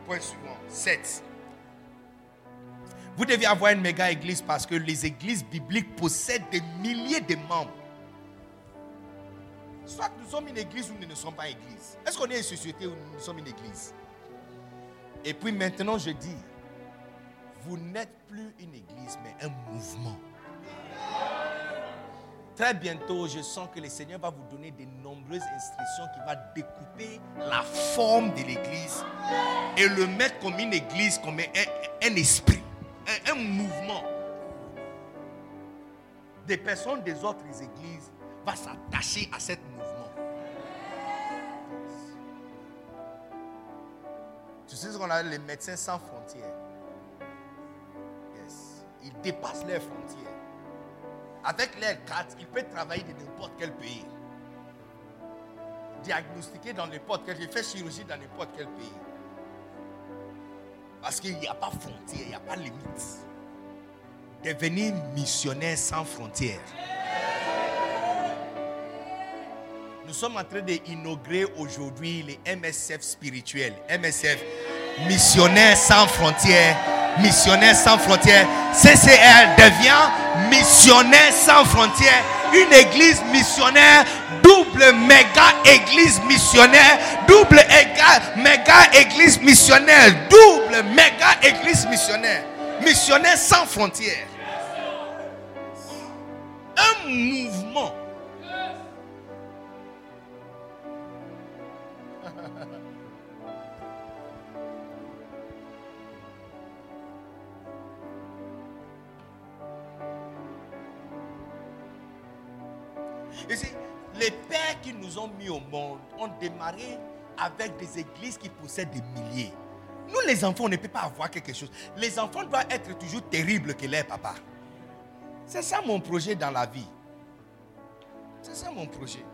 Point suivant. 7. Vous devez avoir une méga église parce que les églises bibliques possèdent des milliers de membres. Soit nous sommes une église ou nous ne sommes pas église. Est-ce qu'on est une société ou nous sommes une église? Et puis maintenant, je dis, vous n'êtes plus une église, mais un mouvement. Très bientôt, je sens que le Seigneur va vous donner de nombreuses instructions qui vont découper la forme de l'église et le mettre comme une église, comme un esprit un, mouvement. Des personnes des autres églises vont s'attacher à ce mouvement. Tu sais ce qu'on a les médecins sans frontières. Yes. Ils dépassent leurs frontières. Avec l'air 4, ils peuvent travailler dans n'importe quel pays. Diagnostiquer dans n'importe quel pays, faire chirurgie dans n'importe quel pays. Parce qu'il n'y a pas frontière, il n'y a pas limite. Devenir missionnaire sans frontières. Nous sommes en train d'inaugurer aujourd'hui les MSF spirituels. MSF, missionnaire sans frontières. Missionnaire sans frontières. CCR devient missionnaire sans frontières. Une église missionnaire double méga église missionnaire, double méga église missionnaire, double méga église missionnaire, missionnaire sans frontières. Un mouvement. Ont mis au monde ont démarré avec des églises qui possèdent des milliers. Nous, les enfants, on ne peut pas avoir quelque chose. Les enfants doivent être toujours terribles que leurs papas. C'est ça mon projet dans la vie. C'est ça mon projet.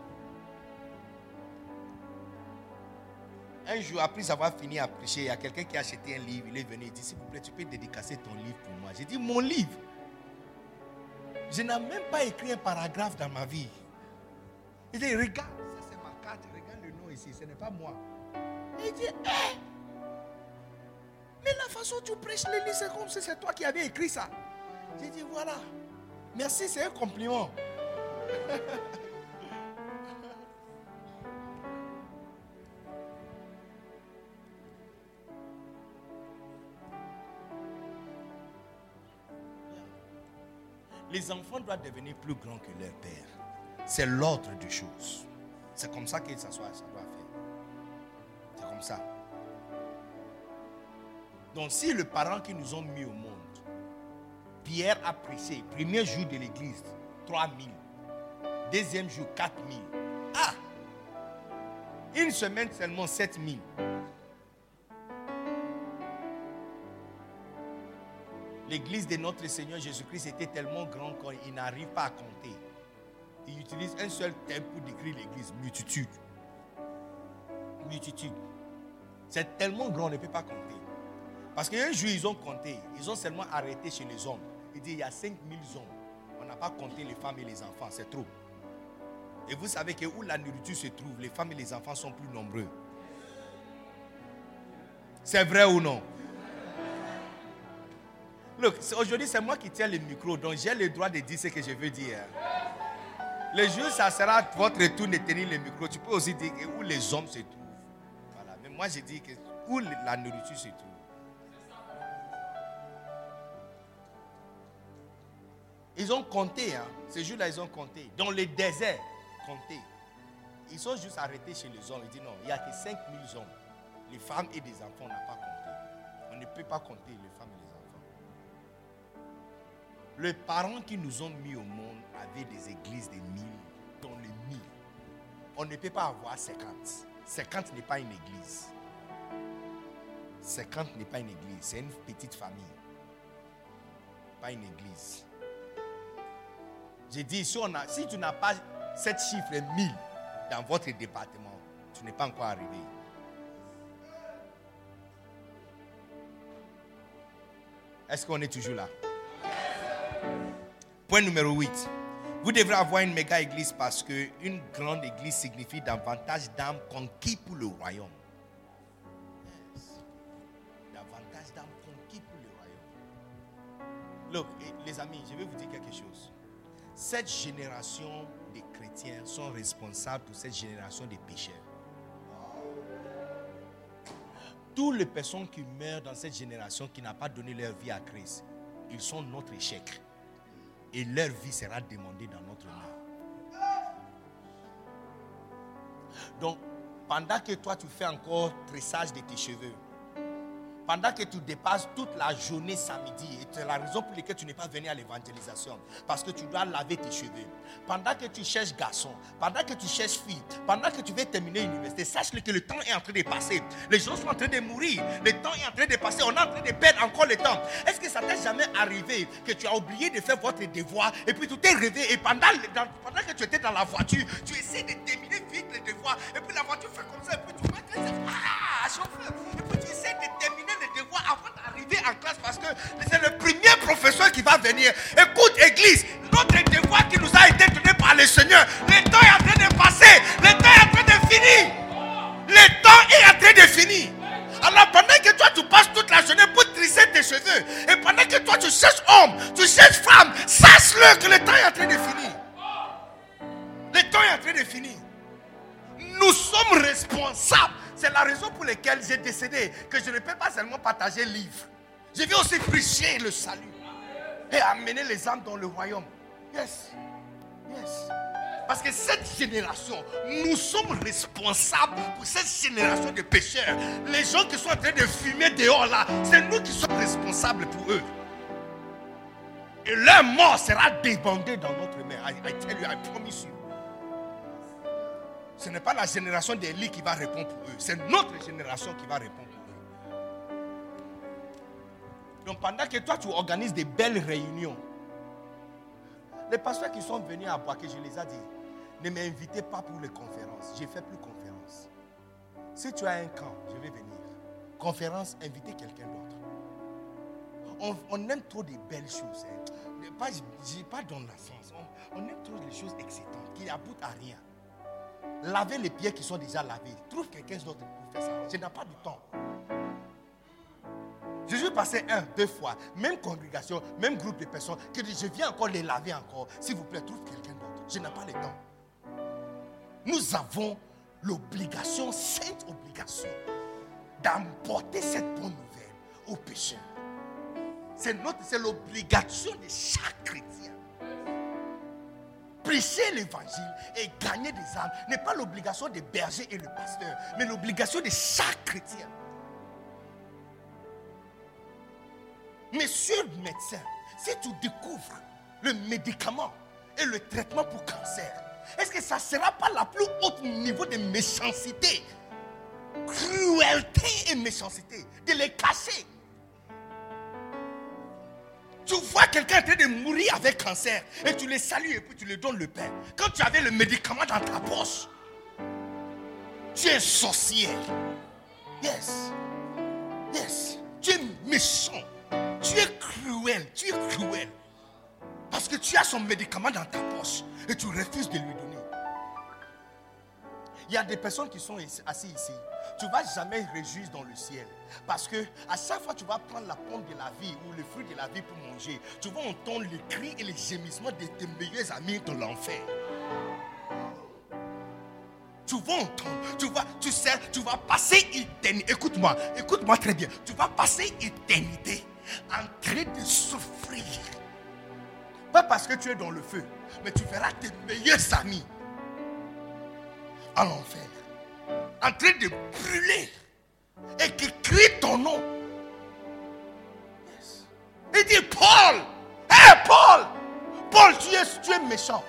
Un jour, après avoir fini à prêcher, il y a quelqu'un qui a acheté un livre. Il est venu, il dit S'il vous plaît, tu peux dédicacer ton livre pour moi. J'ai dit Mon livre? Je n'ai même pas écrit un paragraphe dans ma vie. Il dit Regarde, regarde le nom ici, ce n'est pas moi. Il dit Eh Mais la façon dont tu prêches les livres, c'est comme si c'est toi qui avais écrit ça. J'ai dit Voilà. Merci, c'est un compliment. Les enfants doivent devenir plus grands que leur père. C'est l'ordre des choses. C'est comme ça que ça, soit, ça doit faire. C'est comme ça. Donc si le parent qui nous ont mis au monde, Pierre a prêché, premier jour de l'église, 3000. Deuxième jour, 4000. Ah Une semaine seulement, 7000. L'église de notre Seigneur Jésus-Christ était tellement grande qu'il n'arrive pas à compter. Il utilise un seul terme pour décrire l'église, multitude. Multitude. C'est tellement grand, on ne peut pas compter. Parce qu'un jour, ils ont compté. Ils ont seulement arrêté chez les hommes. Il dit, il y a 5000 hommes. On n'a pas compté les femmes et les enfants, c'est trop. Et vous savez que où la nourriture se trouve, les femmes et les enfants sont plus nombreux. C'est vrai ou non? Look, aujourd'hui c'est moi qui tiens le micro, donc j'ai le droit de dire ce que je veux dire. Le jour, ça sera votre tour de tenir le micro. Tu peux aussi dire où les hommes se trouvent. Voilà. Mais moi, je dis que où la nourriture se trouve. Ils ont compté, hein. Ces jours-là, ils ont compté. Dans le désert, compté. Ils sont juste arrêtés chez les hommes. Ils disent non, il n'y a que 5000 hommes. Les femmes et les enfants, on n'a pas compté. On ne peut pas compter les femmes et les enfants. Les parents qui nous ont mis au monde avaient des églises de mille, dans les mille. On ne peut pas avoir 50. 50 n'est pas une église. 50 n'est pas une église, c'est une petite famille. Pas une église. J'ai dit, si tu n'as pas cette chiffre 1000 dans votre département, tu n'es pas encore arrivé. Est-ce qu'on est toujours là? Point numéro 8. Vous devrez avoir une méga église parce qu'une grande église signifie davantage d'âmes conquis pour le royaume. Davantage d'âmes conquis pour le royaume. Look, les amis, je vais vous dire quelque chose. Cette génération de chrétiens sont responsables pour cette génération de pécheurs. Toutes les personnes qui meurent dans cette génération qui n'a pas donné leur vie à Christ, ils sont notre échec. Et leur vie sera demandée dans notre nom. Donc, pendant que toi tu fais encore tressage de tes cheveux, pendant que tu dépasses toute la journée samedi, et c'est la raison pour laquelle tu n'es pas venu à l'évangélisation, parce que tu dois laver tes cheveux. Pendant que tu cherches garçon, pendant que tu cherches fille, pendant que tu veux terminer l'université, sache que le temps est en train de passer. Les gens sont en train de mourir. Le temps est en train de passer. On est en train de perdre encore le temps. Est-ce que ça t'est jamais arrivé que tu as oublié de faire votre devoir et puis tu t'es réveillé et pendant, pendant que tu étais dans la voiture, tu essaies de terminer vite le devoir et puis la voiture fait comme ça et puis tu vois que ah, chauffeur. Et puis tu essaies de terminer d'arriver en classe parce que c'est le premier professeur qui va venir. Écoute, Église, notre devoir qui nous a été donné par le Seigneur, le temps est en train de passer, le temps est en train de finir. Le temps est en train de finir. Alors pendant que toi tu passes toute la journée pour trisser tes cheveux, et pendant que toi tu cherches homme, tu cherches femme, sache-le que le temps est en train de finir. Le temps est en train de finir. Nous sommes responsables c'est la raison pour laquelle j'ai décidé que je ne peux pas seulement partager le livre. Je vais aussi prêcher le salut et amener les âmes dans le royaume. Yes. Yes. Parce que cette génération, nous sommes responsables pour cette génération de pécheurs. Les gens qui sont en train de fumer dehors là, c'est nous qui sommes responsables pour eux. Et leur mort sera débandée dans notre main. I, tell you, I promise you. Ce n'est pas la génération d'Élie qui va répondre pour eux. C'est notre génération qui va répondre. Donc pendant que toi tu organises des belles réunions, les pasteurs qui sont venus à Boaké, je les ai dit, ne m'invitez pas pour les conférences. Je ne fais plus conférence. Si tu as un camp, je vais venir. Conférence, invitez quelqu'un d'autre. On, aime trop des belles choses. Hein. Pas, pas dans la sens. On, aime trop les choses excitantes qui aboutent à rien. Laver les pieds qui sont déjà lavés. Trouve quelqu'un d'autre pour faire ça. Je n'ai pas du temps. Je passé un, deux fois, même congrégation, même groupe de personnes, que je viens encore les laver encore. S'il vous plaît, trouve quelqu'un d'autre. Je n'ai pas le temps. Nous avons l'obligation, cette obligation, d'emporter cette bonne nouvelle aux pécheurs. C'est c'est l'obligation de chaque chrétien. Prêcher l'évangile et gagner des âmes n'est pas l'obligation des bergers et le pasteur, mais l'obligation de chaque chrétien. Monsieur le médecin, si tu découvres le médicament et le traitement pour cancer, est-ce que ça ne sera pas la plus haute niveau de méchanceté, cruauté et méchanceté, de les cacher? Tu vois quelqu'un en train de mourir avec cancer et tu le salues et puis tu lui donnes le pain. Quand tu avais le médicament dans ta poche, tu es sorcier. Yes. Yes. Tu es méchant. Tu es cruel, tu es cruel. Parce que tu as son médicament dans ta poche et tu refuses de lui donner. Il y a des personnes qui sont assises ici. Tu ne vas jamais réjouir dans le ciel. Parce que à chaque fois tu vas prendre la pomme de la vie ou le fruit de la vie pour manger, tu vas entendre les cris et les gémissements de tes meilleurs amis de l'enfer. Tu vas entendre, tu vas, tu sais, tu vas passer éternité. Écoute-moi, écoute-moi très bien. Tu vas passer éternité en train de souffrir. Pas parce que tu es dans le feu, mais tu verras tes meilleurs amis en enfer, en train de brûler et qui crient ton nom. Il dit Paul, hé Paul, Paul, tu es, tu es méchant.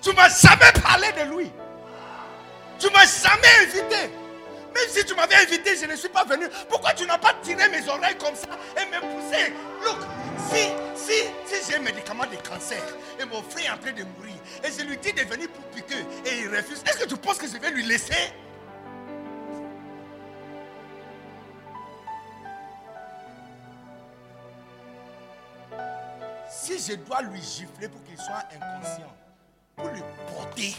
Tu m'as jamais parlé de lui. Tu m'as jamais invité. Même si tu m'avais invité, je ne suis pas venu. Pourquoi tu n'as pas tiré mes oreilles comme ça et me poussé? Look, si, si, si j'ai un médicament de cancer et mon frère est en train de mourir et je lui dis de venir pour piquer et il refuse, est-ce que tu penses que je vais lui laisser? Si je dois lui gifler pour qu'il soit inconscient, pour lui porter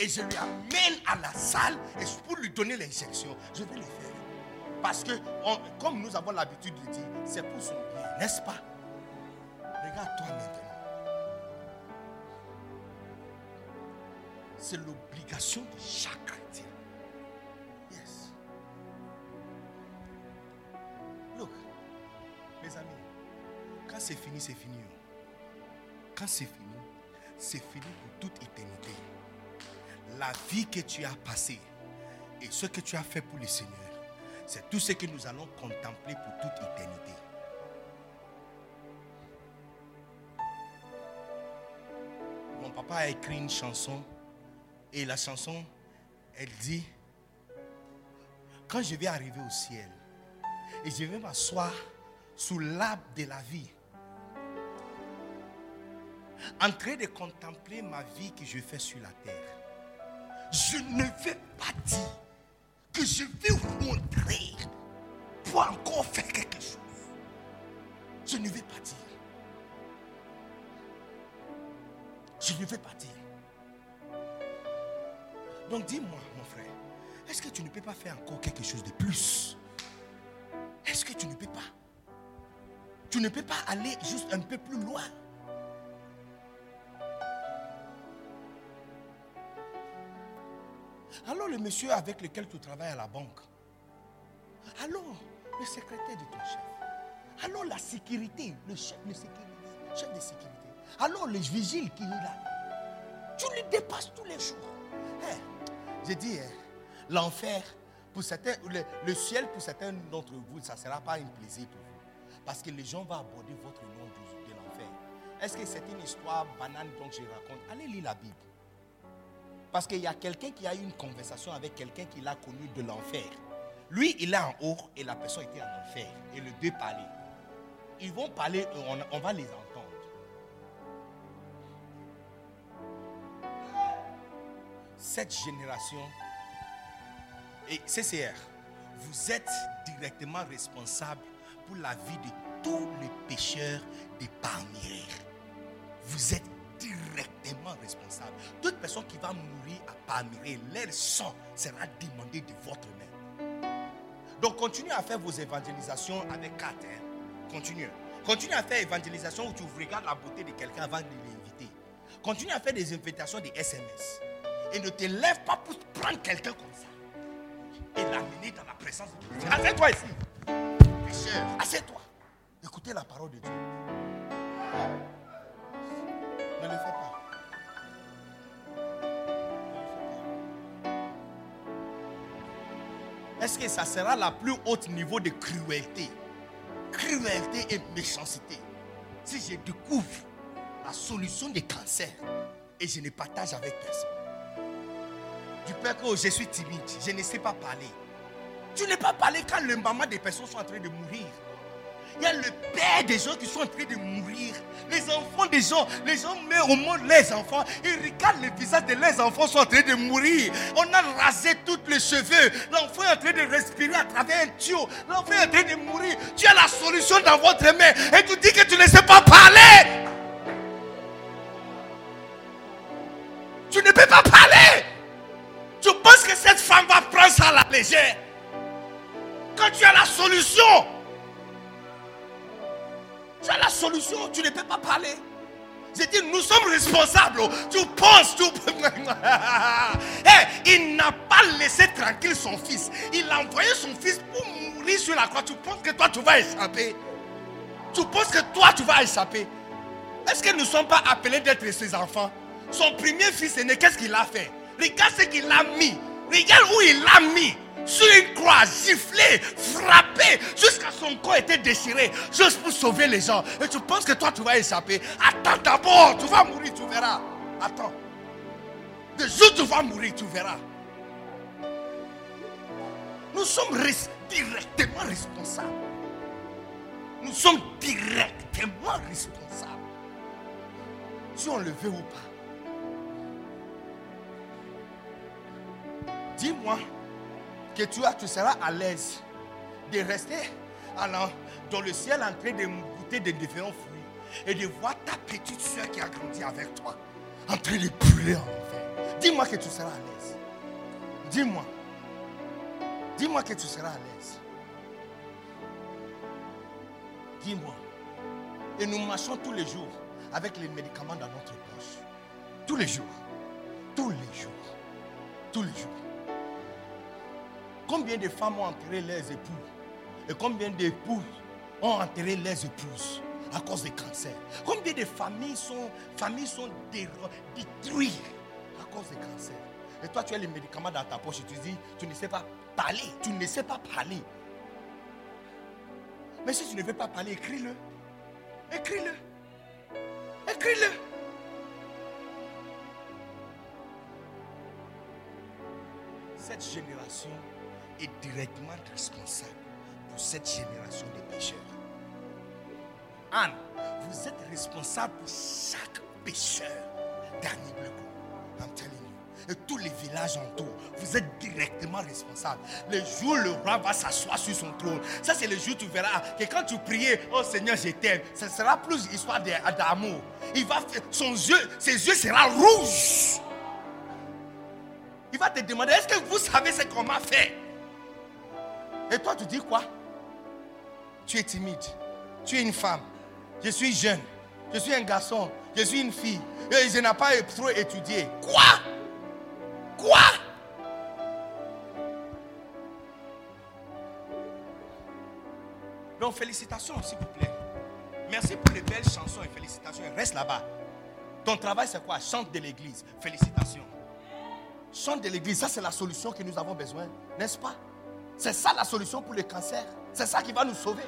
et je lui amène à la salle et pour lui donner l'injection, je vais le faire. Parce que, comme nous avons l'habitude de dire, c'est pour son bien, n'est-ce pas? Regarde-toi maintenant. C'est l'obligation de chaque chrétien. Yes. Look, mes amis, quand c'est fini, c'est fini. Quand c'est fini, c'est fini pour toute éternité la vie que tu as passée et ce que tu as fait pour le Seigneur, c'est tout ce que nous allons contempler pour toute éternité. Mon papa a écrit une chanson et la chanson, elle dit, quand je vais arriver au ciel et je vais m'asseoir sous l'arbre de la vie, en train de contempler ma vie que je fais sur la terre, je ne vais pas dire que je vais rentrer pour encore faire quelque chose. Je ne vais pas dire. Je ne vais pas dire. Donc dis-moi, mon frère, est-ce que tu ne peux pas faire encore quelque chose de plus? Est-ce que tu ne peux pas? Tu ne peux pas aller juste un peu plus loin? Alors le monsieur avec lequel tu travailles à la banque. Alors le secrétaire de ton chef. Alors la sécurité, le chef de sécurité. Chef de sécurité. Alors le vigile qui est là. Tu lui dépasses tous les jours. Eh, J'ai dit, eh, l'enfer, pour certains, le, ciel pour certains d'entre vous, ça ne sera pas un plaisir pour vous. Parce que les gens vont aborder votre nom de l'enfer. Est-ce que c'est une histoire banale dont je raconte? Allez lire la Bible. Parce qu'il y a quelqu'un qui a eu une conversation avec quelqu'un qui l'a connu de l'enfer. Lui, il est en haut et la personne était en enfer. Et les deux parlaient. Ils vont parler, on, on va les entendre. Cette génération, et CCR, vous êtes directement responsable pour la vie de tous les pécheurs des. Vous êtes directement responsable. Toute personne qui va mourir à Palmyre, leur sang sera demandé de votre main. Donc continuez à faire vos évangélisations avec quatre. Hein. Continuez. Continuez à faire évangélisation où tu regardes la beauté de quelqu'un avant de l'inviter. Continuez à faire des invitations des SMS. Et ne te lève pas pour prendre quelqu'un comme ça. Et l'amener dans la présence de Dieu. Assieds-toi ici. Assieds-toi. Écoutez la parole de Dieu. Ne le fais pas. Est-ce que ça sera la plus haute niveau de cruauté Cruauté et méchanceté. Si je découvre la solution des cancers et je ne partage avec personne. Du père que je suis timide, je ne sais pas parler. Tu n'es pas parler quand le maman des personnes sont en train de mourir. Il y a le père des gens qui sont en train de mourir. Les enfants des gens, les gens mettent au monde les enfants. Ils regardent le visage de leurs enfants sont en train de mourir. On a rasé tous les cheveux. L'enfant est en train de respirer à travers un tuyau. L'enfant est en train de mourir. Tu as la solution dans votre main. Et tu dis que tu ne sais pas parler. Tu ne peux pas parler. Tu penses que cette femme va prendre ça à la légère. Quand tu as la solution, tu as la solution, tu ne peux pas parler. J'ai dit, nous sommes responsables. Tu penses, tu... hey, il n'a pas laissé tranquille son fils. Il a envoyé son fils pour mourir sur la croix. Tu penses que toi, tu vas échapper? Tu penses que toi, tu vas échapper? Est-ce que nous ne sommes pas appelés d'être ses enfants? Son premier fils aîné, qu'est-ce qu'il a fait? Regarde ce qu'il a mis. Regarde où il l'a mis. Sur une croix, giflé, frappé, jusqu'à son corps était déchiré, juste pour sauver les gens. Et tu penses que toi, tu vas échapper. Attends d'abord, tu vas mourir, tu verras. Attends. De jour, tu vas mourir, tu verras. Nous sommes directement responsables. Nous sommes directement responsables. Si on le veut ou pas. Dis-moi que tu, tu seras à l'aise de rester dans le ciel en train de goûter des différents fruits et de voir ta petite soeur qui a grandi avec toi en train de brûler en enfer. Dis-moi que tu seras à l'aise. Dis-moi. Dis-moi que tu seras à l'aise. Dis-moi. Et nous marchons tous les jours avec les médicaments dans notre poche. Tous les jours. Tous les jours. Tous les jours. Combien de femmes ont enterré leurs époux Et combien d'époux ont enterré leurs épouses à cause des cancers Combien de familles sont, familles sont détruites à cause des cancers Et toi, tu as les médicaments dans ta poche et tu dis, tu ne sais pas parler. Tu ne sais pas parler. Mais si tu ne veux pas parler, écris-le. Écris-le. Écris-le. Cette génération est directement responsable pour cette génération de pécheurs. Anne, vous êtes responsable pour chaque pécheur dernier I'm telling you. Et tous les villages autour, vous êtes directement responsable. Le jour où le roi va s'asseoir sur son trône, ça c'est le jour où tu verras que quand tu priais, oh Seigneur, je t'aime, ce sera plus histoire d'amour. Il va son yeux, ses yeux seront rouges. Il va te demander, est-ce que vous savez ce qu'on m'a fait? Et toi, tu dis quoi? Tu es timide. Tu es une femme. Je suis jeune. Je suis un garçon. Je suis une fille. Et je n'ai pas trop étudié. Quoi? Quoi? Donc félicitations, s'il vous plaît. Merci pour les belles chansons et félicitations. Reste là-bas. Ton travail, c'est quoi? Chante de l'église. Félicitations. Chante de l'église, ça c'est la solution que nous avons besoin, n'est-ce pas? C'est ça la solution pour le cancer. C'est ça qui va nous sauver.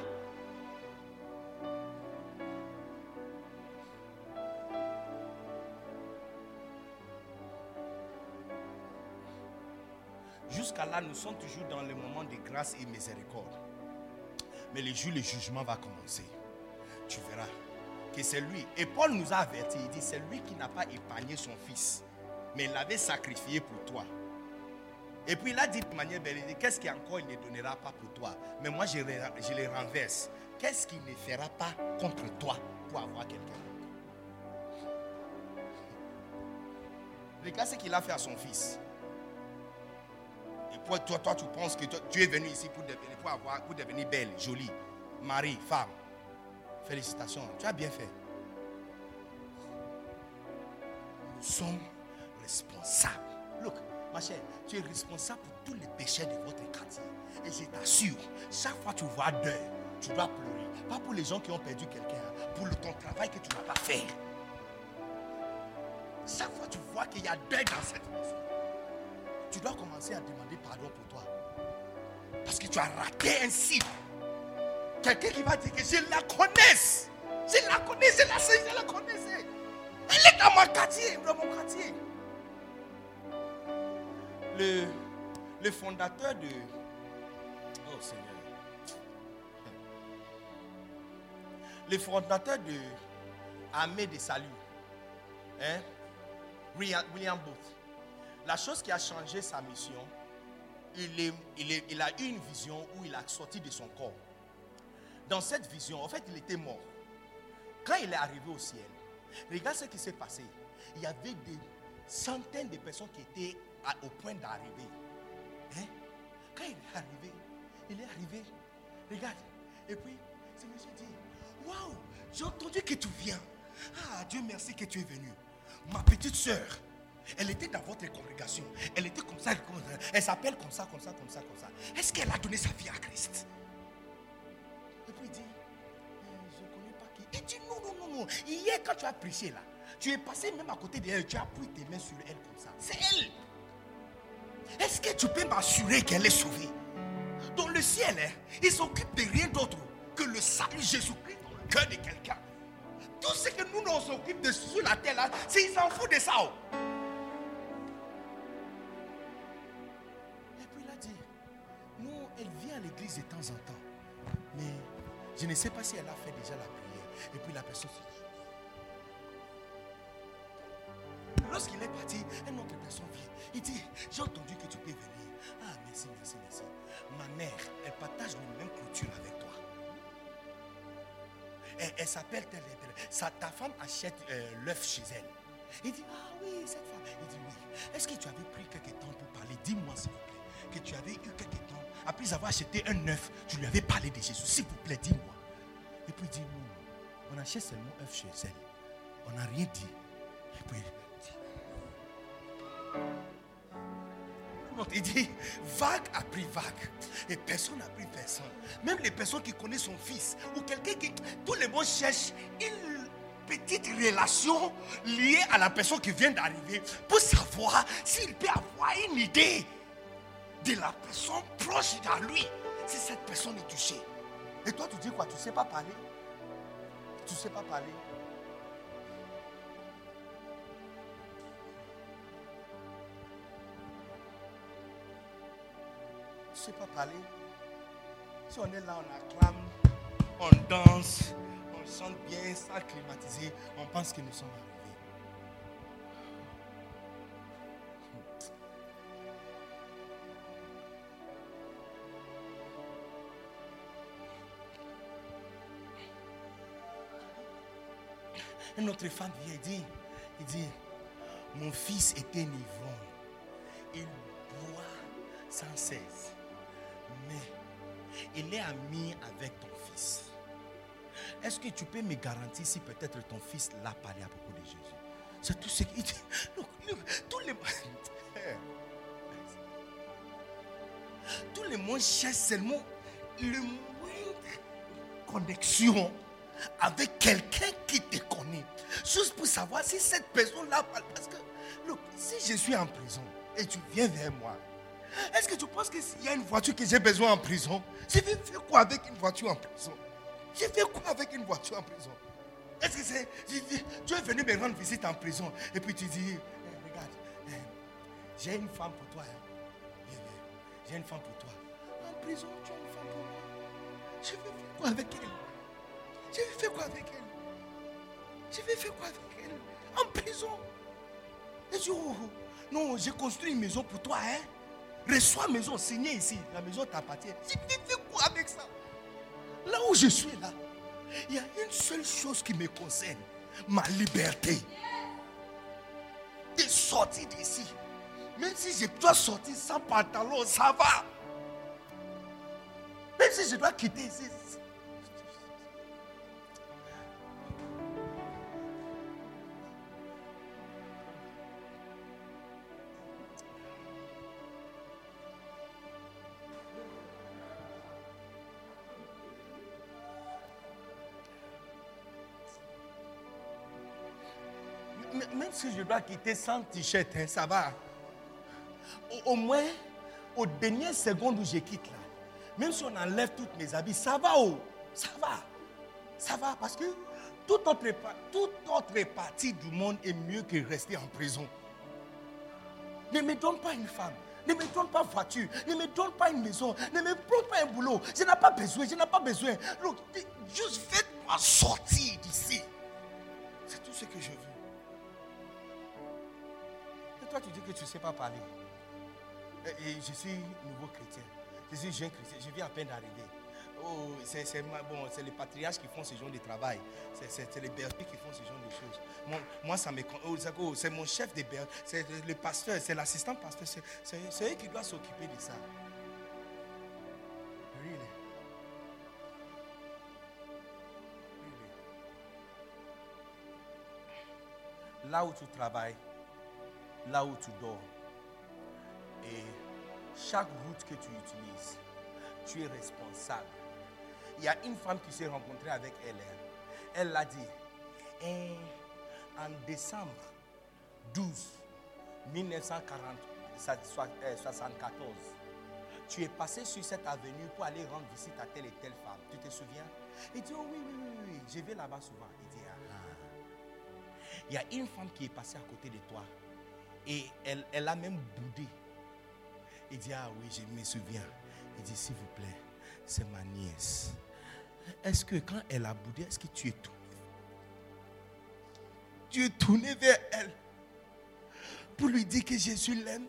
Jusqu'à là, nous sommes toujours dans le moment de grâce et miséricorde. Mais le jour, le jugement va commencer. Tu verras que c'est lui. Et Paul nous a avertis. Il dit, c'est lui qui n'a pas épargné son fils. Mais l'avait sacrifié pour toi. Et puis il a dit de manière belle, qu'est-ce qui encore il ne donnera pas pour toi? Mais moi, je, je les renverse. Qu'est-ce qu'il ne fera pas contre toi pour avoir quelqu'un? Regarde ce qu'il a fait à son fils. Et toi, toi, toi tu penses que tu es venu ici pour devenir, pour, avoir, pour devenir belle, jolie, mari, femme. Félicitations, tu as bien fait. Nous sommes responsables. Look, ma chère, tu es responsable pour tous les péchés de votre quartier. Et je t'assure, chaque fois que tu vois deuil, tu dois pleurer. Pas pour les gens qui ont perdu quelqu'un, pour ton travail que tu n'as pas fait. Chaque fois que tu vois qu'il y a deuil dans cette maison, tu dois commencer à demander pardon pour toi. Parce que tu as raté un signe. Quelqu'un qui va dire que je la connaisse. Je la connais, je la sais, je la connaissais. Elle est dans mon quartier, dans mon quartier. Le, le fondateur de... Oh Seigneur. Le fondateur de Armée des Saluts. Hein? William Booth. La chose qui a changé sa mission, il, il, il, a eu une vision où il a sorti de son corps. Dans cette vision, en fait, il était mort. Quand il est arrivé au ciel, regarde ce qui s'est passé. Il y avait des centaines de personnes qui étaient au point d'arriver. Hein? Quand il est arrivé, il est arrivé. Regarde. Et puis, ce monsieur dit Waouh, j'ai entendu que tu viens. Ah, Dieu merci que tu es venu. Ma petite soeur, elle était dans votre congrégation. Elle était comme ça. Elle s'appelle comme ça, comme ça, comme ça, comme ça. Est-ce qu'elle a donné sa vie à Christ? Et puis il dit, je ne connais pas qui. Il dit, non, non, non, non. Hier, quand tu as prêché là, tu es passé même à côté d'elle, tu as pris tes mains sur elle comme ça. C'est elle. Est-ce que tu peux m'assurer qu'elle est sauvée? Dans le ciel, hein, ils s'occupent de rien d'autre que le salut Jésus-Christ dans le cœur de quelqu'un. Tout ce que nous nous occupons de sur la terre, c'est ils s'en foutent de ça. Et puis il a dit, nous, elle vient à l'église de temps en temps. Mais je ne sais pas si elle a fait déjà la prière. Et puis la personne se dit. Lorsqu'il est parti, une autre personne vient. Il dit, j'ai entendu que tu peux venir. Ah, merci, merci, merci. Ma mère, elle partage le même clôture avec toi. Elle, elle s'appelle telle et telle. Ta femme achète euh, l'œuf chez elle. Il dit, ah oui, cette femme. Il dit, oui. Est-ce que tu avais pris quelques temps pour parler? Dis-moi, s'il vous plaît. Que tu avais eu quelques temps. Après avoir acheté un œuf, tu lui avais parlé de Jésus. S'il vous plaît, dis-moi. Et puis il dit, non, on achète seulement œuf chez elle. On n'a rien dit. Et puis, il dit, vague après vague. Et personne n'a pris personne. Même les personnes qui connaissent son fils. Ou quelqu'un qui... Tout le monde cherche une petite relation liée à la personne qui vient d'arriver. Pour savoir s'il peut avoir une idée de la personne proche de lui. Si cette personne est touchée. Et toi, tu dis quoi? Tu ne sais pas parler? Tu ne sais pas parler? Ne sais pas parler. Si on est là, on acclame, on danse, on chante bien, sans climatiser, on pense que nous sommes arrivés. Une autre femme vient et dit, il dit, mon fils était ivrogne. Il boit sans cesse mais il est ami avec ton fils. Est-ce que tu peux me garantir si peut-être ton fils l'a parlé à propos de Jésus? C'est tout ce qu'il dit. les tout le monde cherche seulement le moindre connexion avec quelqu'un qui te connaît. Juste pour savoir si cette personne-là. Parce que, look, si je suis en prison et tu viens vers moi, est-ce que tu penses qu'il y a une voiture que j'ai besoin en prison Je vais faire quoi avec une voiture en prison? Je vais quoi avec une voiture en prison? Est-ce que c'est. Tu es venu me rendre visite en prison et puis tu dis eh, Regarde, eh, j'ai une femme pour toi. Hein. J'ai une femme pour toi. En prison, tu as une femme pour moi? Je vais faire quoi avec elle? Je vais faire quoi avec elle? Je vais faire quoi avec elle? En prison? Et je oh, oh. non, j'ai construit une maison pour toi, hein Reçois maison, signée ici. La maison t'appartient. Tu fais quoi avec ça? Là où je suis là, il y a une seule chose qui me concerne. Ma liberté. De sortir d'ici. Même si je dois sortir sans pantalon, ça va. Même si je dois quitter ici, quitter sans t-shirt, hein, ça va. Au, moins, aux dernières secondes où je quitte là, même si on enlève toutes mes habits, ça va, oh, ça va. Ça va parce que toute autre, toute autre partie du monde est mieux que rester en prison. Ne me donne pas une femme. Ne me donne pas voiture. Ne me donne pas une maison. Ne me donne pas un boulot. Je n'ai pas besoin. Je n'ai pas besoin. Juste faites-moi sortir d'ici. C'est tout ce que je veux toi, tu dis que tu ne sais pas parler. Je suis nouveau chrétien. Je suis jeune chrétien. Je viens à peine d'arriver. Oh, c'est bon, les patriarches qui font ce genre de travail. C'est les bergers qui font ce genre de choses. Moi, ça me. Oh, c'est mon chef de berger. C'est le pasteur, c'est l'assistant pasteur. C'est eux qui doivent s'occuper de ça. Really? Là où tu travailles, là où tu dors. Et chaque route que tu utilises, tu es responsable. Il y a une femme qui s'est rencontrée avec elle. Elle l'a dit. Et en décembre 12, 1974, tu es passé sur cette avenue pour aller rendre visite à telle et telle femme. Tu te souviens? Il dit, oh oui, oui, oui, oui, je vais là-bas souvent. Il dit, ah. Il y a une femme qui est passée à côté de toi. Et elle, elle a même boudé. Il dit, ah oui, je me souviens. Il dit, s'il vous plaît, c'est ma nièce. Est-ce que quand elle a boudé, est-ce que tu es tourné Tu es tourné vers elle pour lui dire que Jésus l'aime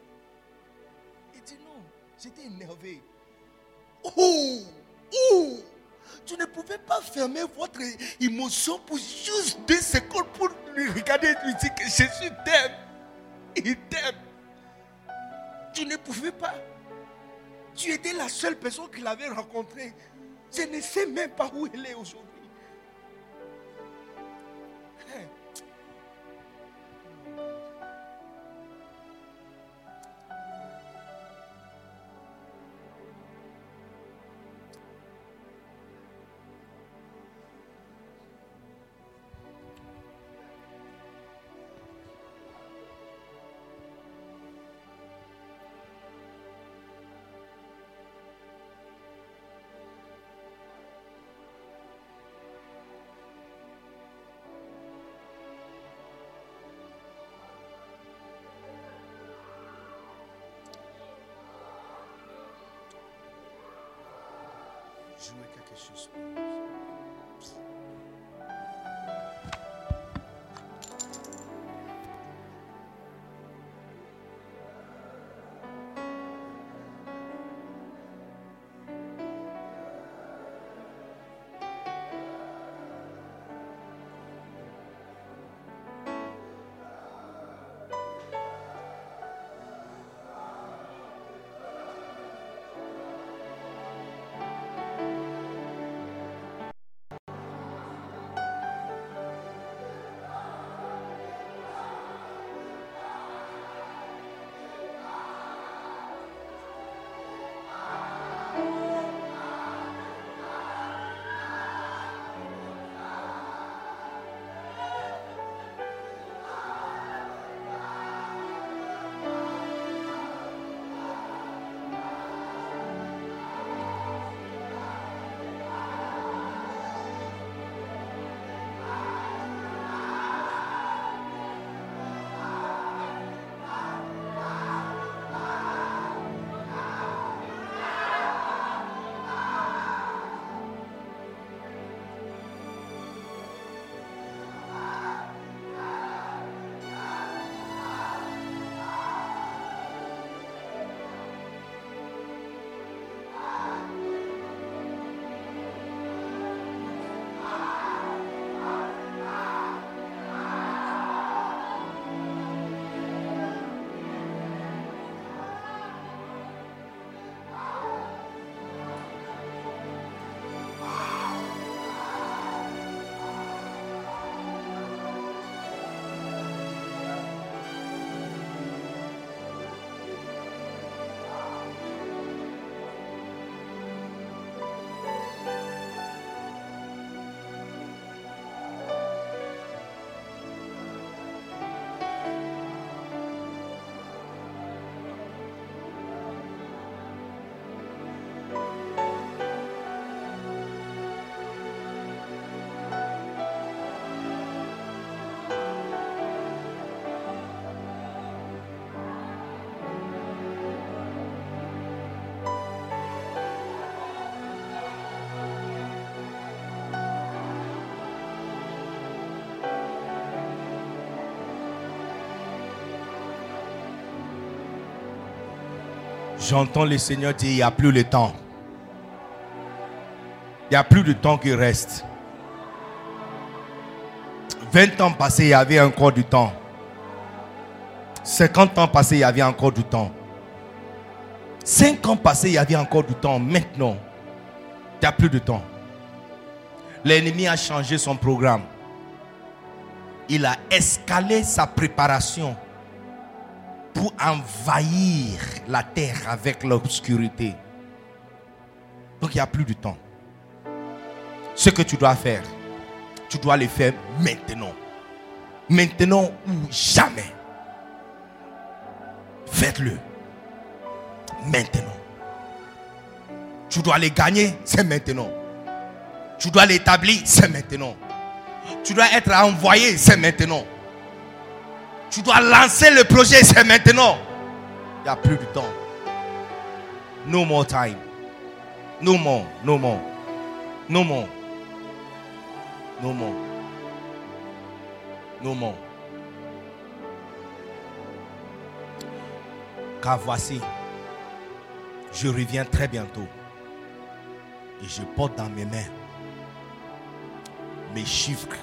Il dit non, j'étais énervé. Oh, oh, tu ne pouvais pas fermer votre émotion pour juste deux secondes pour lui regarder et lui dire que Jésus t'aime. Il. Tu ne pouvais pas. Tu étais la seule personne qu'il avait rencontrée. Je ne sais même pas où elle est aujourd'hui. Jouer quelque chose J'entends le Seigneur dire, il n'y a plus le temps. Il n'y a plus de temps qui reste. 20 ans passés, il y avait encore du temps. 50 ans passés, il y avait encore du temps. 5 ans passés, il y avait encore du temps. Maintenant, il n'y a plus de temps. L'ennemi a changé son programme. Il a escalé sa préparation envahir la terre avec l'obscurité. Donc il n'y a plus de temps. Ce que tu dois faire, tu dois le faire maintenant. Maintenant ou jamais. Faites-le. Maintenant. Tu dois les gagner, c'est maintenant. Tu dois l'établir, c'est maintenant. Tu dois être envoyé, c'est maintenant. Tu dois lancer le projet, c'est maintenant. Il n'y a plus de temps. No more time. No more, no more. No more. No more. No more. Car voici, je reviens très bientôt. Et je porte dans mes mains mes chiffres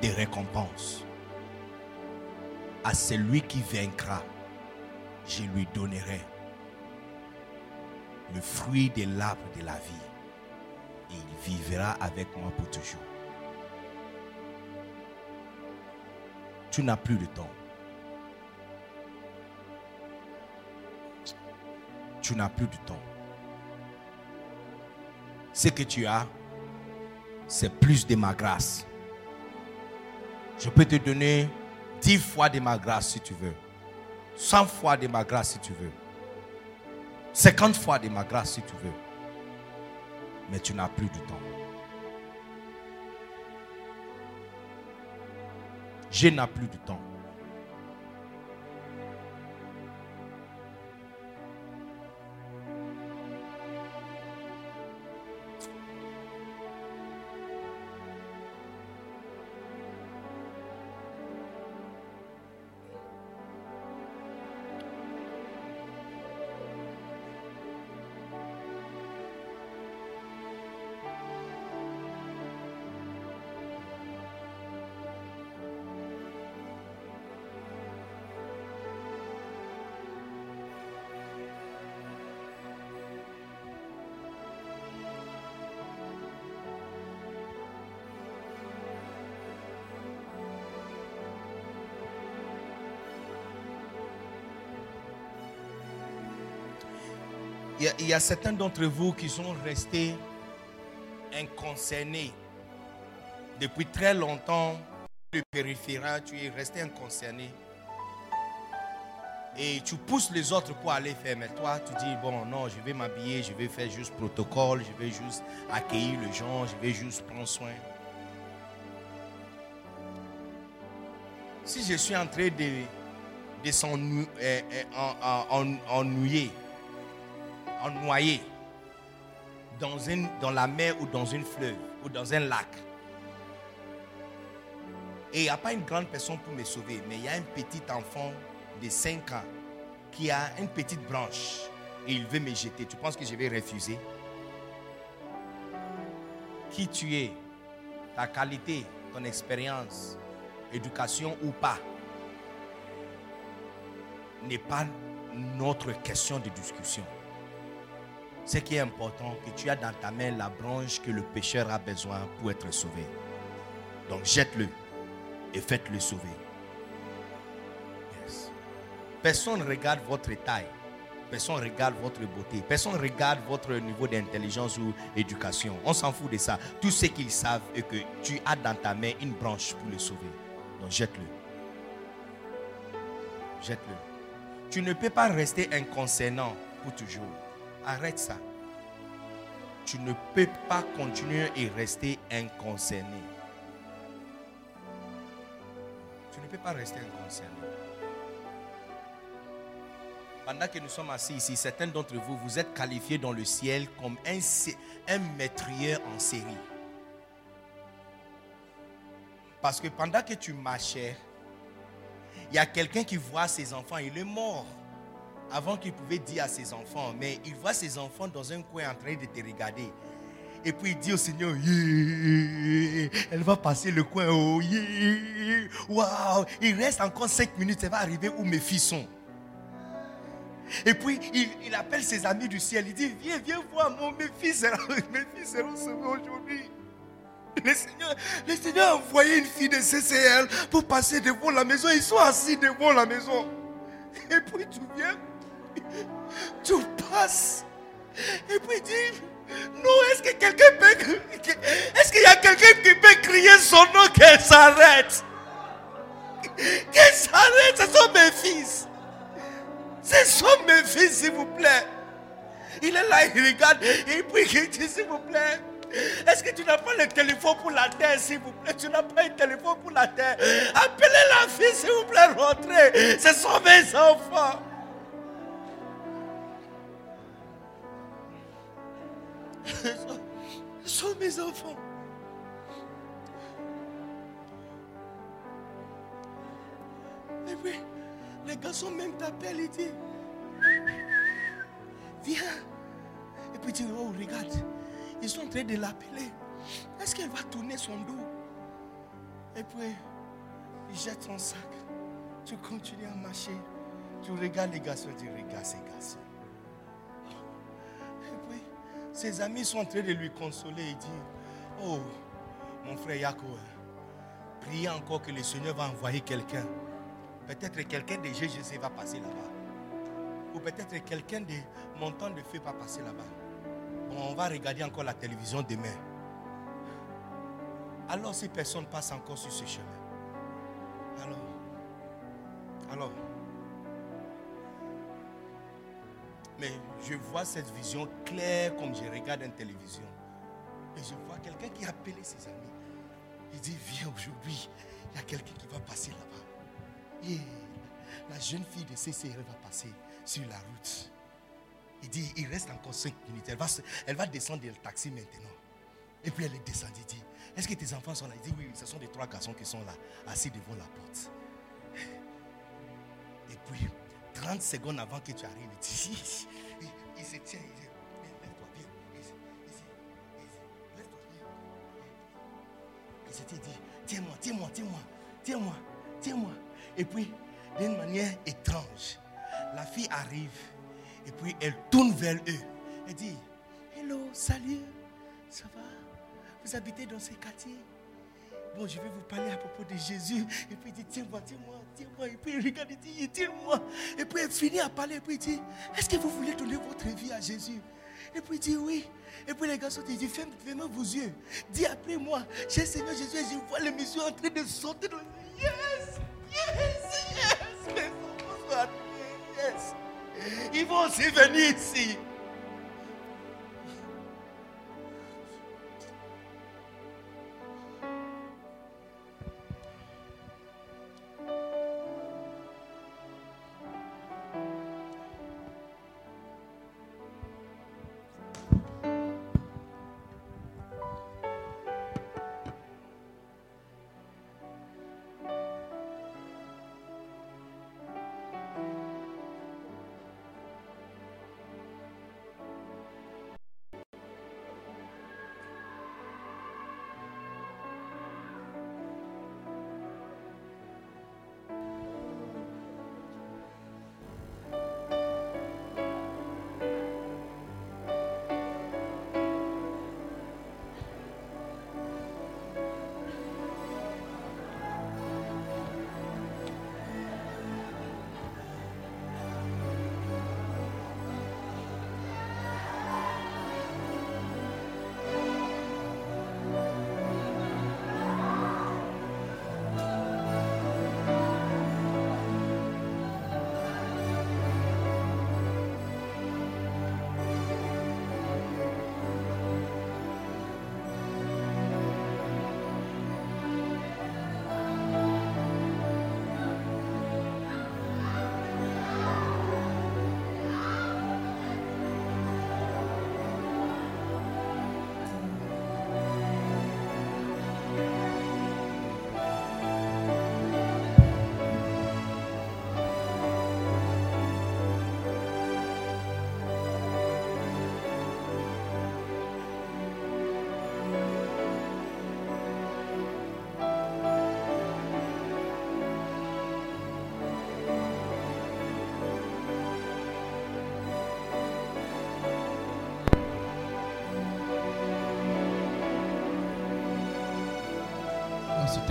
de récompense. À celui qui vaincra, je lui donnerai le fruit de l'arbre de la vie. Et il vivra avec moi pour toujours. Tu n'as plus de temps. Tu n'as plus de temps. Ce que tu as, c'est plus de ma grâce. Je peux te donner dix fois de ma grâce si tu veux. Cent fois de ma grâce si tu veux. Cinquante fois de ma grâce si tu veux. Mais tu n'as plus de temps. Je n'ai plus de temps. Il y a certains d'entre vous qui sont restés inconcernés. Depuis très longtemps, le périphéral, tu es resté inconcerné. Et tu pousses les autres pour aller faire. Mais toi, tu dis, bon, non, je vais m'habiller, je vais faire juste protocole, je vais juste accueillir les gens, je vais juste prendre soin. Si je suis en train de, s'ennuyer, euh, noyé dans, une, dans la mer ou dans une fleuve ou dans un lac. Et il n'y a pas une grande personne pour me sauver, mais il y a un petit enfant de 5 ans qui a une petite branche et il veut me jeter. Tu penses que je vais refuser? Qui tu es, ta qualité, ton expérience, éducation ou pas, n'est pas notre question de discussion. Ce qui est important, que tu as dans ta main la branche que le pécheur a besoin pour être sauvé. Donc jette-le et faites-le sauver. Personne ne regarde votre taille. Personne ne regarde votre beauté. Personne ne regarde votre niveau d'intelligence ou éducation. On s'en fout de ça. Tout ce qu'ils savent est que tu as dans ta main une branche pour le sauver. Donc jette-le. Jette-le. Tu ne peux pas rester inconcernant pour toujours. Arrête ça. Tu ne peux pas continuer et rester inconcerné. Tu ne peux pas rester inconcerné. Pendant que nous sommes assis ici, certains d'entre vous, vous êtes qualifiés dans le ciel comme un, un en série. Parce que pendant que tu marchais, il y a quelqu'un qui voit ses enfants, il est mort. Avant qu'il pouvait dire à ses enfants, mais il voit ses enfants dans un coin en train de te regarder. Et puis il dit au Seigneur, elle va passer le coin, oh, waouh, il reste encore cinq minutes, elle va arriver où mes fils sont. Et puis il, appelle ses amis du ciel, il dit, viens, viens voir, mon, mes fils, mes fils seront sauvés aujourd'hui. Le Seigneur, le Seigneur a envoyé une fille de CCL pour passer devant la maison. Ils sont assis devant la maison. Et puis tu viens, tu passes. Et puis dis, non, est-ce que quelqu'un peut... Est-ce qu'il y a quelqu'un qui peut crier son nom qu'elle s'arrête? Qu'elle s'arrête, ce sont mes fils. Ce sont mes fils, s'il vous plaît. Il est là, il regarde, et puis il dit, s'il vous plaît. Est-ce que tu n'as pas le téléphone pour la terre, s'il vous plaît? Tu n'as pas un téléphone pour la terre Appelez la fille, s'il vous plaît, rentrez. Ce sont mes enfants. Sont mes enfants. Et puis, les garçons même t'appellent et disent, viens. Et puis tu dis, oh, regarde, ils sont en train de l'appeler. Est-ce qu'elle va tourner son dos? Et puis, il jette son sac. Tu continues à marcher. Tu regardes les garçons, tu regardes ces garçons. Ses amis sont en train de lui consoler et dire, oh, mon frère Yako, priez encore que le Seigneur va envoyer quelqu'un. Peut-être quelqu'un de GGC va passer là-bas. Ou peut-être quelqu'un de montant de feu va passer là-bas on va regarder encore la télévision demain. Alors si personne passe encore sur ce chemin. Alors, alors, mais je vois cette vision claire comme je regarde une télévision. Et je vois quelqu'un qui a appelé ses amis. Il dit, viens aujourd'hui, il y a quelqu'un qui va passer là-bas. Et la jeune fille de CCR va passer sur la route. Il dit, il reste encore 5 minutes. Elle va, descendre le taxi maintenant. Et puis elle est descendue. Il dit, est-ce que tes enfants sont là? Il dit, oui, ce sont les trois garçons qui sont là, assis devant la porte. Et puis, 30 secondes avant que tu arrives, il dit, il, se tient, il dit, lève-toi bien. Il s'était dit, tiens-moi, tiens-moi, tiens-moi, tiens-moi, tiens-moi. Et puis, d'une manière étrange, la fille arrive et puis elle tourne vers eux. Elle dit, Hello, salut, ça va? Vous habitez dans ces quartiers Bon, je vais vous parler à propos de Jésus. Et puis il dit, tiens-moi, tiens-moi, tiens-moi. Et puis il regarde et dit, tiens-moi. Et puis elle finit à parler. Et puis il dit, est-ce que vous voulez donner votre vie à Jésus? Et puis il dit, oui. Et puis les garçons disent, fermez vos yeux. Dis après moi, j'ai Seigneur Jésus et je vois les messieurs en train de sortir. Yes, yes, yes. Mais yes. Ils vont aussi venir ici.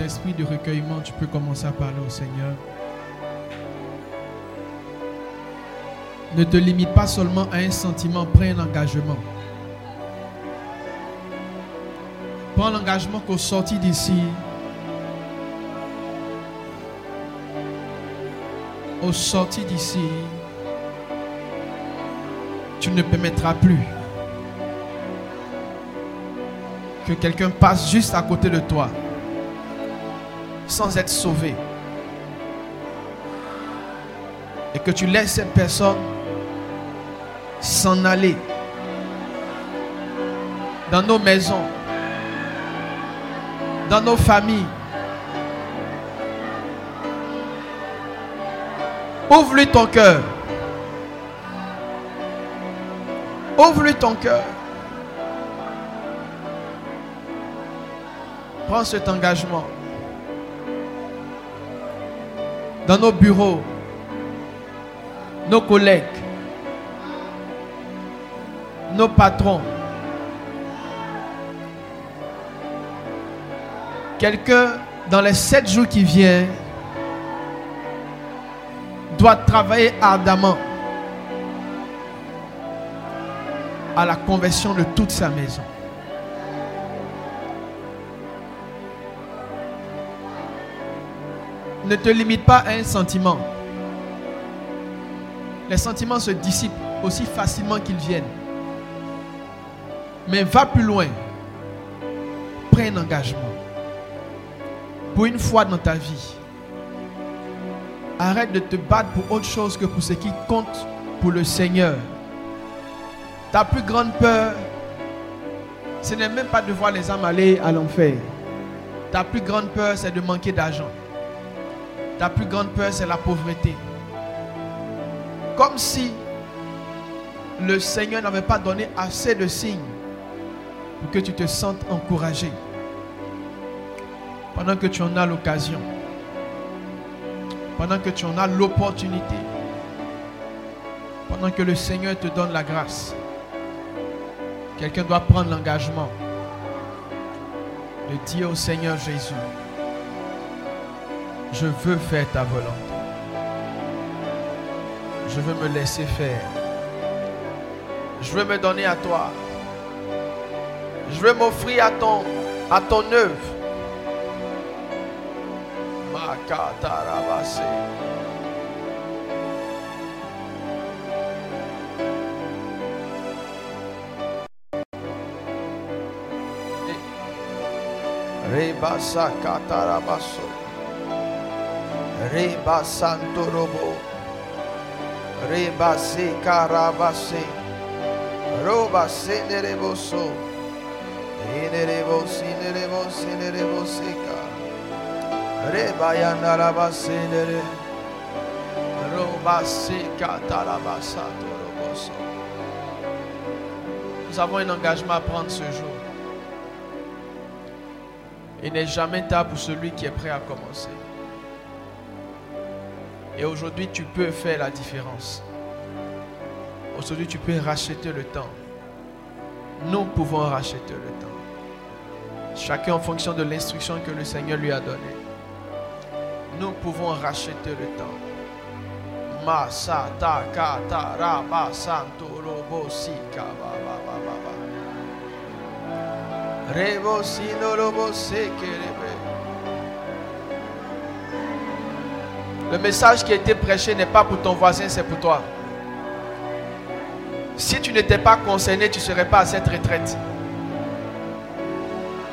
Esprit de recueillement, tu peux commencer à parler au Seigneur. Ne te limite pas seulement à un sentiment, prends un engagement. Prends l'engagement qu'au sorti d'ici, au sorti d'ici, tu ne permettras plus que quelqu'un passe juste à côté de toi sans être sauvé. Et que tu laisses cette personne s'en aller dans nos maisons, dans nos familles. Ouvre-lui ton cœur. Ouvre-lui ton cœur. Prends cet engagement. Dans nos bureaux, nos collègues, nos patrons. Quelqu'un dans les sept jours qui viennent doit travailler ardemment à la conversion de toute sa maison. Ne te limite pas à un sentiment. Les sentiments se dissipent aussi facilement qu'ils viennent. Mais va plus loin. Prends un engagement. Pour une fois dans ta vie. Arrête de te battre pour autre chose que pour ce qui compte pour le Seigneur. Ta plus grande peur, ce n'est même pas de voir les âmes aller à l'enfer. Ta plus grande peur, c'est de manquer d'argent. Ta plus grande peur, c'est la pauvreté. Comme si le Seigneur n'avait pas donné assez de signes pour que tu te sentes encouragé. Pendant que tu en as l'occasion. Pendant que tu en as l'opportunité. Pendant que le Seigneur te donne la grâce. Quelqu'un doit prendre l'engagement de dire au Seigneur Jésus, je veux faire ta volonté. Je veux me laisser faire. Je veux me donner à toi. Je veux m'offrir à ton, à ton œuvre. Rebasa katarabaso. Reba santo robo. Reba se karabase. Roba senereboso. Inerebo sinerebo sinerebo seka. Reba yanarabasenere. Roba seka tarabasato roboso. Nous avons un engagement à prendre ce jour. Il n'est jamais tard pour celui qui est prêt à commencer. Et aujourd'hui, tu peux faire la différence. Aujourd'hui, tu peux racheter le temps. Nous pouvons racheter le temps. Chacun en fonction de l'instruction que le Seigneur lui a donnée. Nous pouvons racheter le temps. Robo sika ba ba ba ba. Rebo sino robo sekerebe. Le message qui a été prêché n'est pas pour ton voisin, c'est pour toi. Si tu n'étais pas concerné, tu ne serais pas à cette retraite.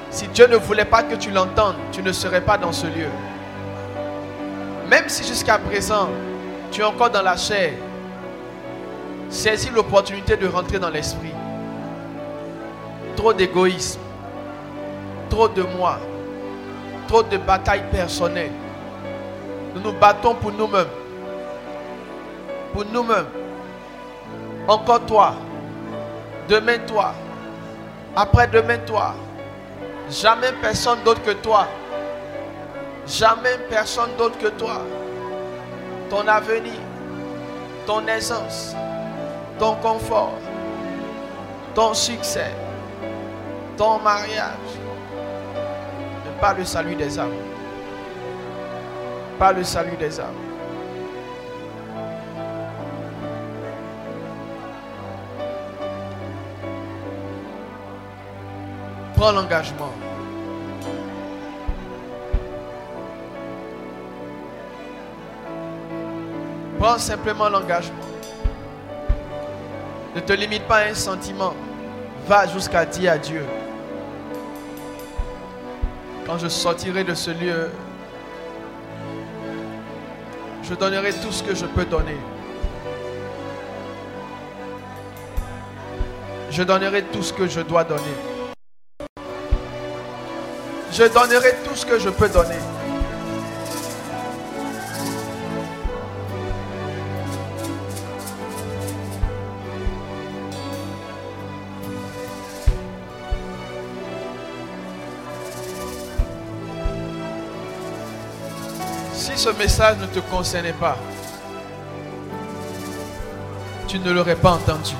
Si Dieu ne voulait pas que tu l'entendes, tu ne serais pas dans ce lieu. Même si jusqu'à présent, tu es encore dans la chair, saisis l'opportunité de rentrer dans l'esprit. Trop d'égoïsme, trop de moi, trop de batailles personnelles. Nous nous battons pour nous-mêmes. Pour nous-mêmes. Encore toi. Demain toi. Après-demain toi. Jamais personne d'autre que toi. Jamais personne d'autre que toi. Ton avenir, ton aisance, ton confort, ton succès, ton mariage. Ne pas le salut des âmes. Par le salut des âmes. Prends l'engagement. Prends simplement l'engagement. Ne te limite pas à un sentiment. Va jusqu'à dire à Dieu. Quand je sortirai de ce lieu, je donnerai tout ce que je peux donner. Je donnerai tout ce que je dois donner. Je donnerai tout ce que je peux donner. Ce message ne te concernait pas, tu ne l'aurais pas entendu.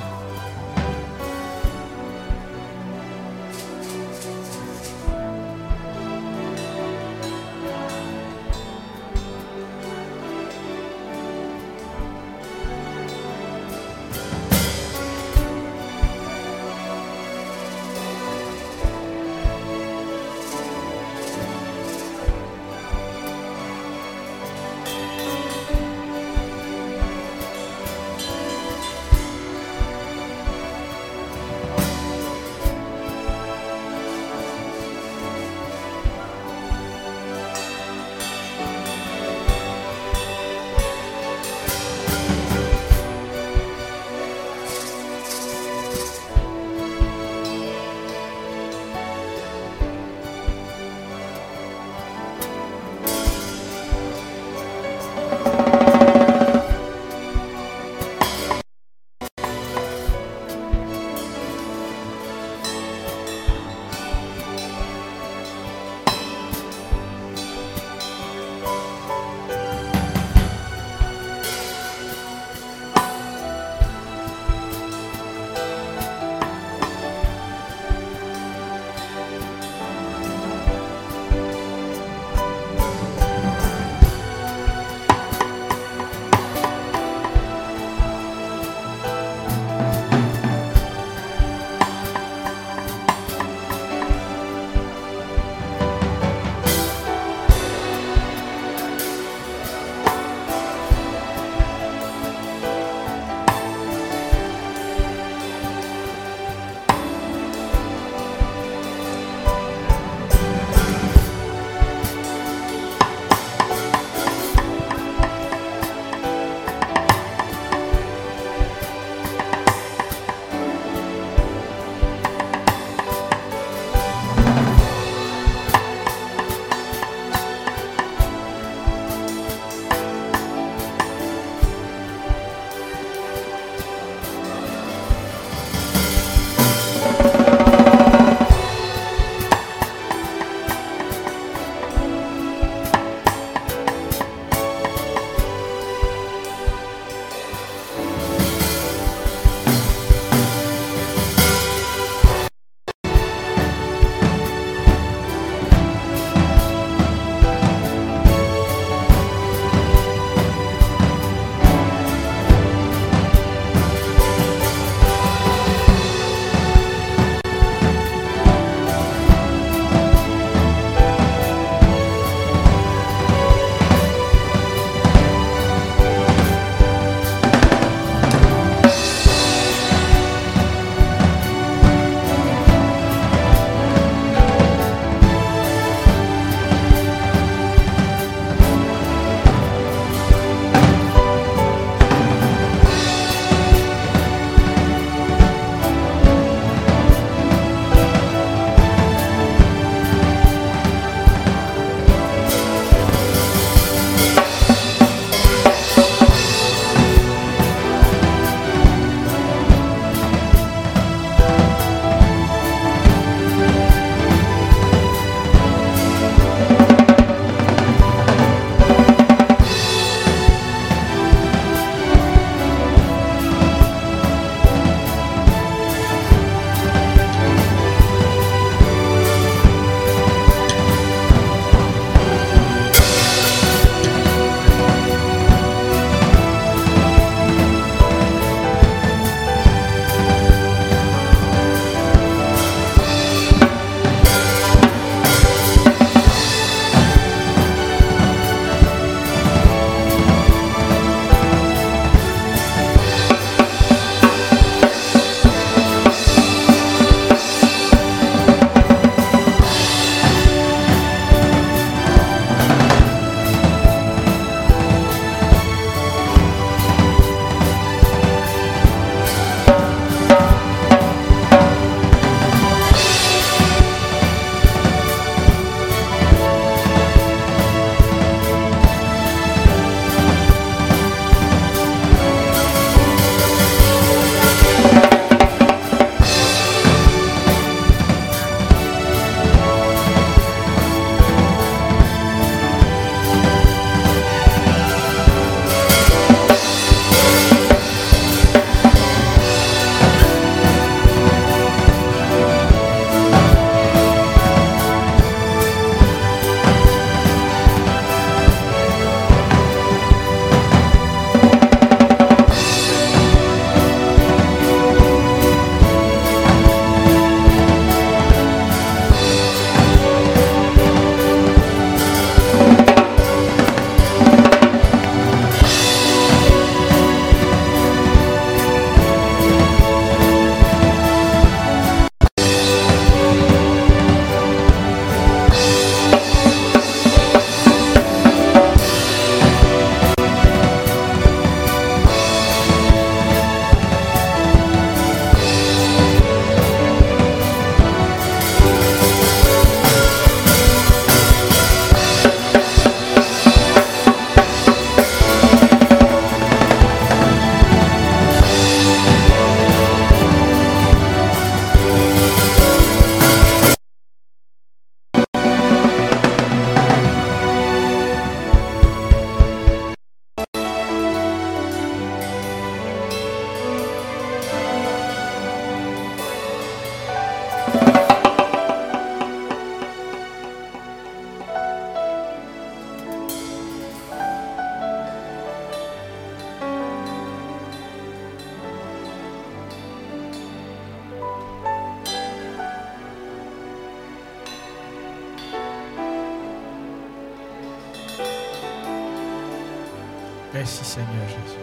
Merci Seigneur Jésus.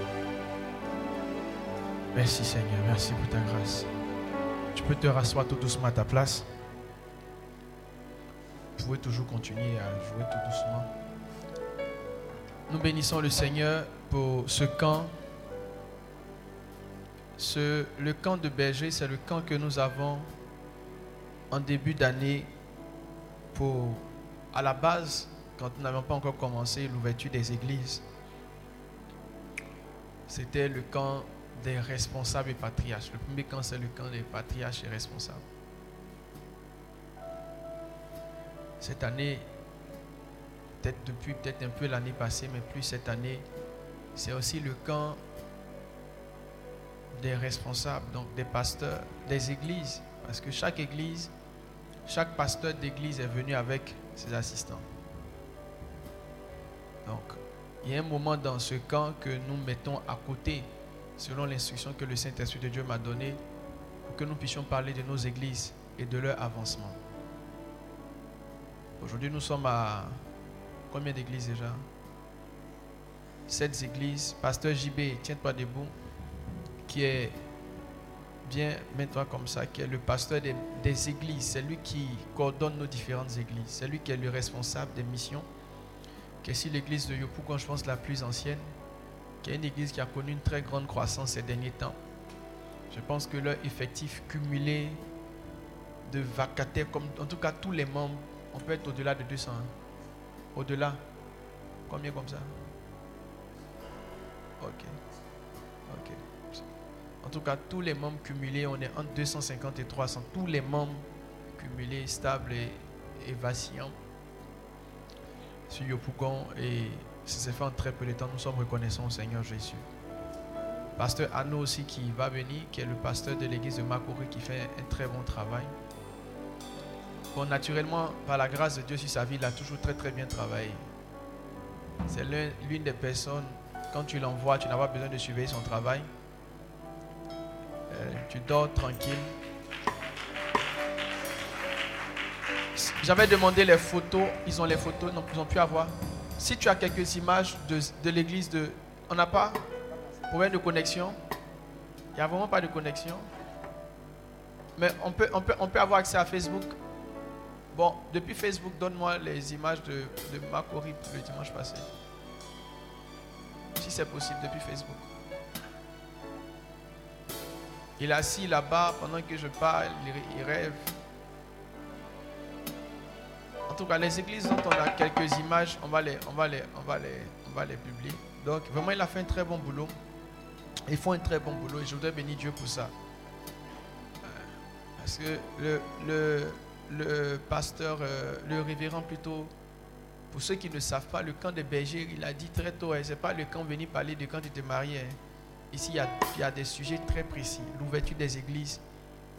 Merci Seigneur, merci pour ta grâce. Tu peux te rasseoir tout doucement à ta place. Vous pouvez toujours continuer à jouer tout doucement. Nous bénissons le Seigneur pour ce camp. Ce, le camp de berger, c'est le camp que nous avons en début d'année pour, à la base, quand nous n'avions pas encore commencé l'ouverture des églises. C'était le camp des responsables et patriarches. Le premier camp, c'est le camp des patriarches et responsables. Cette année, peut-être depuis peut-être un peu l'année passée, mais plus cette année, c'est aussi le camp des responsables, donc des pasteurs, des églises. Parce que chaque église, chaque pasteur d'église est venu avec ses assistants. Donc, il y a un moment dans ce camp que nous mettons à côté selon l'instruction que le Saint-Esprit de Dieu m'a donnée, pour que nous puissions parler de nos églises et de leur avancement. Aujourd'hui, nous sommes à combien d'églises déjà? Sept églises. Pasteur JB, tiens-toi debout, qui est bien, mets-toi comme ça, qui est le pasteur des, des églises. C'est lui qui coordonne nos différentes églises. C'est lui qui est le responsable des missions. Qui est ici l'église de Yopougon, je pense, la plus ancienne qui est une église qui a connu une très grande croissance ces derniers temps. Je pense que leur effectif cumulé de vacataires, comme en tout cas tous les membres, on peut être au-delà de 200. Hein. Au-delà. Combien comme ça? Ok. Ok. En tout cas, tous les membres cumulés, on est entre 250 et 300. Tous les membres cumulés, stables et, et vacillants sur Yopougon et ça s'est fait en très peu de temps. Nous sommes reconnaissants au Seigneur Jésus. Pasteur Anno aussi qui va venir, qui est le pasteur de l'église de Makori, qui fait un très bon travail. Bon, naturellement, par la grâce de Dieu sur sa vie, il a toujours très très bien travaillé. C'est l'une des personnes, quand tu l'envoies, tu n'as pas besoin de surveiller son travail. Euh, tu dors tranquille. J'avais demandé les photos, ils ont les photos, non, ils ont pu avoir. Si tu as quelques images de, l'église de... On n'a pas Problème de connexion Il n'y a vraiment pas de connexion. Mais on peut, on, peut, on peut avoir accès à Facebook. Bon, depuis Facebook, donne-moi les images de, de Macori le dimanche passé. Si c'est possible, depuis Facebook. Il est assis là-bas pendant que je parle, il rêve. En tout cas, les églises dont on a quelques images, on va les, on va les, on va les, on va les publier. Donc, vraiment, il a fait un très bon boulot. Ils font un très bon boulot et je voudrais bénir Dieu pour ça. Euh, parce que le, le, le pasteur, euh, le révérend plutôt, pour ceux qui ne savent pas, le camp des bergers, il a dit très tôt, hein, ce n'est pas le camp venu parler de quand tu te marié. Hein. Ici, il y, a, il y a des sujets très précis. L'ouverture des églises,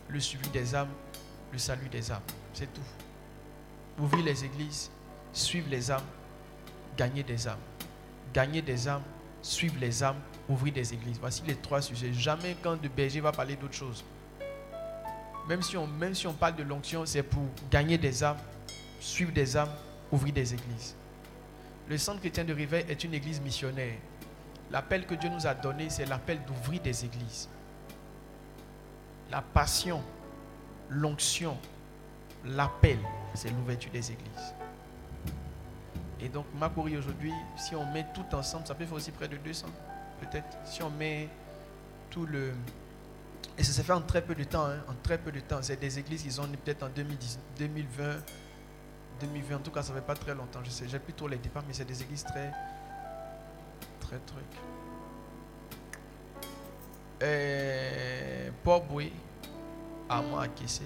le suivi des âmes, le salut des âmes. C'est tout ouvrir les églises, suivre les âmes, gagner des âmes. Gagner des âmes, suivre les âmes, ouvrir des églises. Voici les trois sujets. Jamais quand de berger va parler d'autre chose. Même si, on, même si on parle de l'onction, c'est pour gagner des âmes, suivre des âmes, ouvrir des églises. Le centre chrétien de Réveil est une église missionnaire. L'appel que Dieu nous a donné, c'est l'appel d'ouvrir des églises. La passion, l'onction, l'appel, c'est l'ouverture des églises. Et donc, Makori aujourd'hui, si on met tout ensemble, ça peut faire aussi près de 200, peut-être. Si on met tout le. Et ça s'est fait en très peu de temps, hein, en très peu de temps. C'est des églises qui ont peut-être en 2010, 2020, 2020, en tout cas, ça ne fait pas très longtemps. Je sais, j'ai plus trop les départs, mais c'est des églises très, très trucs. Et Port Boué, à moi à Kessé,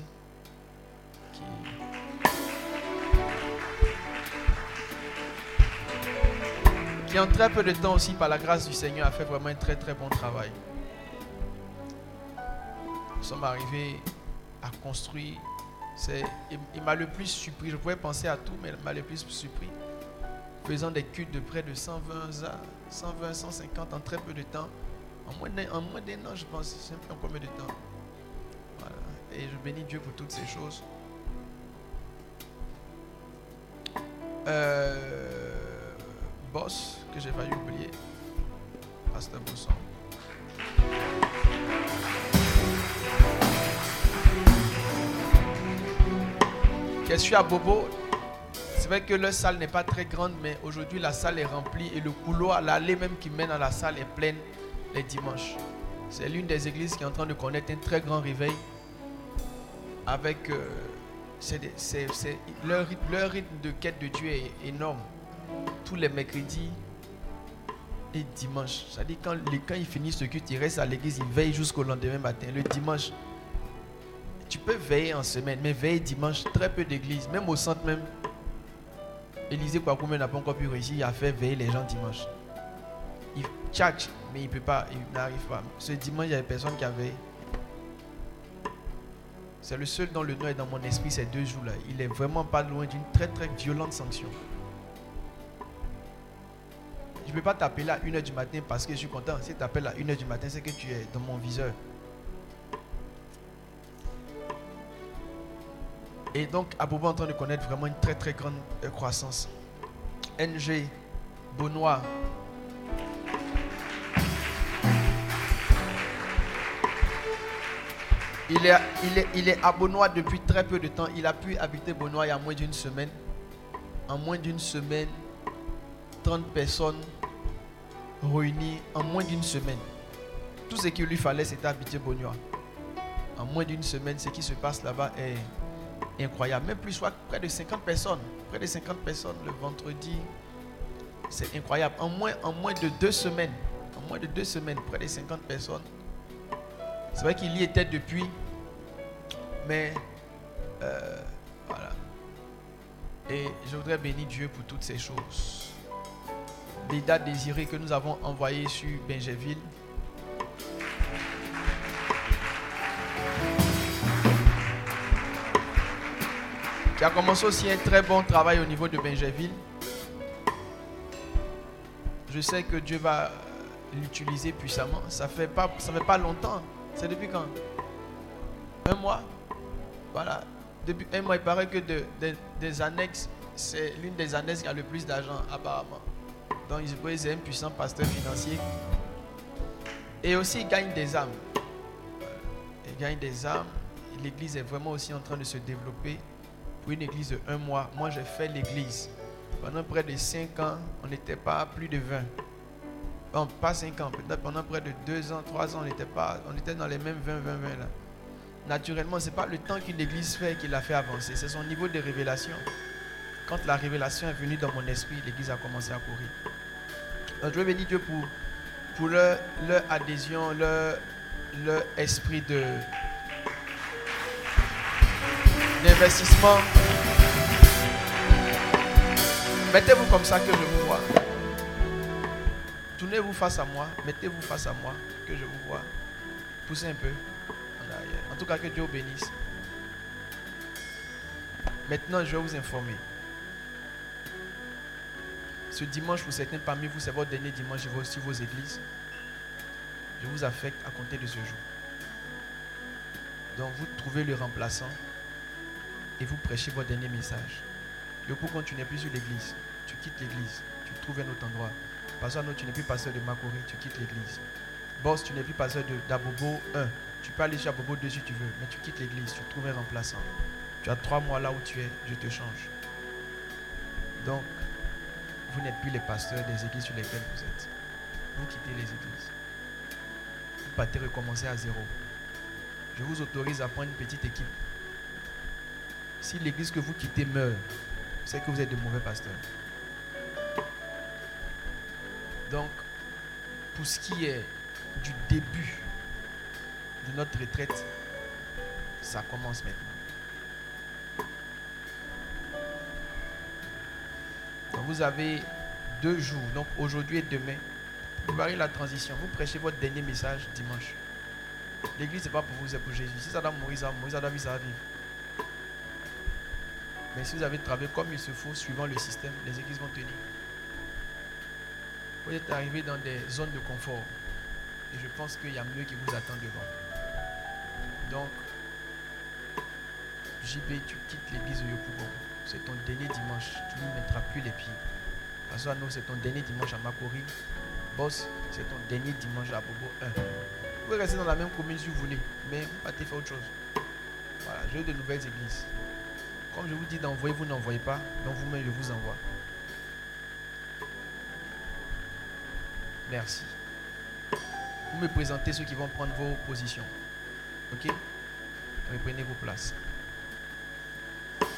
qui en très peu de temps aussi, par la grâce du Seigneur, a fait vraiment un très très bon travail. Nous sommes arrivés à construire. il, m'a le plus surpris. Je pouvais penser à tout, mais il m'a le plus surpris. Faisant des cultes de près de 120, 120 150 en très peu de temps. En moins d'un an, je pense. Sais en combien de temps. Et je bénis Dieu pour toutes ces choses. Euh, boss, que j'ai failli oublier. Pasteur Bosson. Question à Bobo? C'est vrai que leur salle n'est pas très grande, mais aujourd'hui la salle est remplie et le couloir, l'allée même qui mène à la salle est pleine les dimanches. C'est l'une des églises qui est en train de connaître un très grand réveil avec euh, leur, rythme- de quête de Dieu est énorme. Tous les mercredis et dimanches. C'est-à-dire quand, quand ils finissent ce culte, ils restent à l'église, ils veillent jusqu'au lendemain matin. Le dimanche, tu peux veiller en semaine, mais veiller dimanche, très peu d'églises, même au centre même. Élisée Kwakume n'a pas encore pu réussir à faire veiller les gens dimanche. Il tchatche, mais il peut pas, il n'arrive pas. Ce dimanche, il y avait personne qui a veillé. C'est le seul dont le nom est dans mon esprit ces deux jours-là. Il est vraiment pas loin d'une très très violente sanction. Je ne peux pas t'appeler à 1h du matin parce que je suis content. Si tu t'appelles à 1h du matin, c'est que tu es dans mon viseur. Et donc, Abobo est en train de connaître vraiment une très très grande euh, croissance. NG, Benoît. Il est, il, est, il est à Benoît depuis très peu de temps. Il a pu habiter Benoît il y a moins d'une semaine. En moins d'une semaine, 30 personnes réunies en moins d'une semaine. Tout ce qu'il lui fallait, c'était habiter Benoît. En moins d'une semaine, ce qui se passe là-bas est incroyable. Même plus, soit près de 50 personnes. Près de 50 personnes le vendredi. C'est incroyable. En moins, en moins de deux semaines, en moins de deux semaines, près de 50 personnes. C'est vrai qu'il y était depuis, mais euh, voilà. Et je voudrais bénir Dieu pour toutes ces choses. Des dates désirées que nous avons envoyées sur Benjeville. Qui a commencé aussi un très bon travail au niveau de Benjeville. Je sais que Dieu va l'utiliser puissamment. Ça fait fait pas longtemps. C'est depuis quand? Un mois? Voilà. Depuis un mois, il paraît que de- de- des annexes, c'est l'une des annexes qui a le plus d'argent, apparemment. Donc, il que c'est un puissant pasteur financier. Et aussi, il gagne des âmes. Il gagne des âmes. L'église est vraiment aussi en train de se développer. Pour une église de un mois, moi j'ai fait l'église. Pendant près de 5 ans, on n'était pas plus de 20. Pas 5 ans, peut-être pendant près de 2 ans, 3 ans, on était, pas, on était dans les mêmes 20, 20, 20 là. Naturellement, ce n'est pas le temps qu'une église fait qui l'a fait avancer, c'est son niveau de révélation. Quand la révélation est venue dans mon esprit, l'église a commencé à courir. Donc, je veux bénir Dieu pour, pour leur, leur adhésion, leur, leur esprit de d'investissement. Mettez-vous comme ça que je vous vois. Tournez-vous face à moi. Mettez-vous face à moi que je vous vois. Poussez un peu en arrière. En tout cas, que Dieu vous bénisse. Maintenant, je vais vous informer. Ce dimanche, pour certains parmi vous, c'est votre dernier dimanche sur vos- sur vos églises. Je vous affecte à compter de ce jour. Donc, vous trouvez le remplaçant et vous prêchez votre dernier message. Le coup, quand tu n'es plus sur l'église, tu quittes l'église, tu trouves un autre endroit. Pasteur, non, tu n'es plus pasteur de Makori, tu quittes l'église. Boss, tu n'es plus pasteur d'Abobo 1. Tu peux aller chez Abobo 2 si tu veux, mais tu quittes l'église, tu trouves un remplaçant. Tu as trois mois là où tu es, je te change. Donc, vous n'êtes plus les pasteurs des églises sur lesquelles vous êtes. Vous quittez les églises. Vous partez recommencer à zéro. Je vous autorise à prendre une petite équipe. Si l'église que vous quittez meurt, c'est que vous êtes de mauvais pasteurs. Donc, pour ce qui est du début de notre retraite, ça commence maintenant. Vous avez deux jours, donc aujourd'hui et demain, préparez la transition. Vous prêchez votre dernier message dimanche. L'église, ce n'est pas pour vous, c'est pour Jésus. Si ça doit mourir, ça mourir, ça doit vivre. Mais si vous avez travaillé comme il se faut, suivant le système, les églises vont tenir. Vous êtes arrivé dans des zones de confort. Et je pense qu'il y a mieux qui vous attend devant. Donc, JB, tu quittes l'église de Yopougon. C'est ton dernier dimanche. Tu n'y mettras plus les pieds. Nous, c'est ton dernier dimanche à Makori. Boss, c'est ton dernier dimanche à Bobo 1. Vous pouvez rester dans la même commune si vous voulez, mais vous partez faire autre chose. Voilà, veux de nouvelles églises. Comme je vous dis d'envoyer, vous n'envoyez pas, donc vous-même je vous envoie. Merci. Vous me présentez ceux qui vont prendre vos positions. Ok? Reprenez vos places.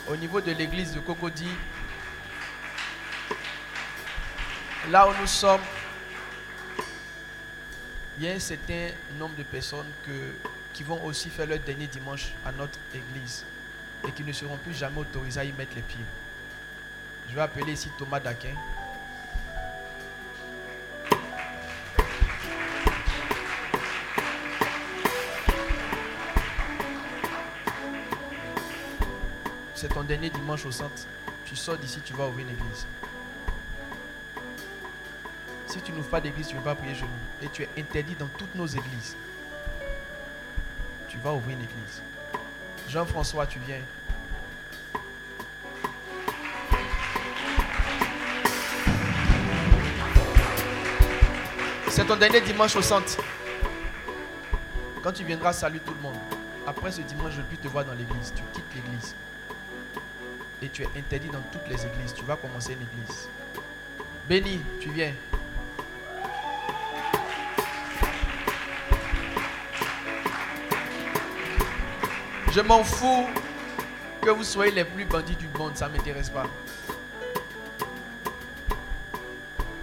Au niveau de l'église de Cocody, là où nous sommes, il y a un certain nombre de personnes qui vont aussi faire leur dernier dimanche à notre église et qui ne seront plus jamais autorisés à y mettre les pieds. Je vais appeler ici Thomas Daquin. C'est ton dernier dimanche au centre. Tu sors d'ici, tu vas ouvrir une église. Si tu n'ouvres pas d'église, tu ne vas pas prier chez nous. Et tu es interdit dans toutes nos églises. Tu vas ouvrir une église. Jean-François, tu viens. C'est ton dernier dimanche au centre. Quand tu viendras, salut tout le monde. Après ce dimanche, je ne plus te voir dans l'église. Tu quittes l'église. Et tu es interdit dans toutes les églises. Tu vas commencer une église. Béni, tu viens. Je m'en fous que vous soyez les plus bandits du monde, ça ne m'intéresse pas.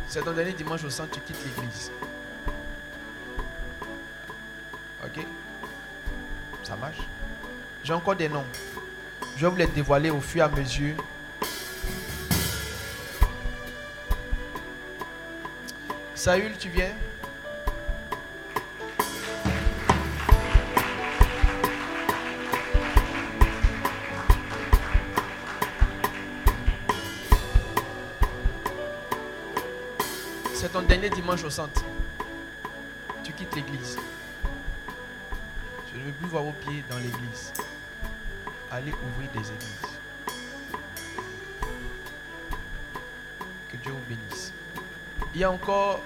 C'est ton dernier dimanche au centre, tu quittes l'église. Ok? Ça marche? J'ai encore des noms. Je vais vous les dévoiler au fur et à mesure. Saül, tu viens? C'est ton dernier dimanche au centre. Tu quittes l'église. Je ne veux plus voir vos pieds dans l'église. Allez ouvrir des églises. Que Dieu vous bénisse. Il y a encore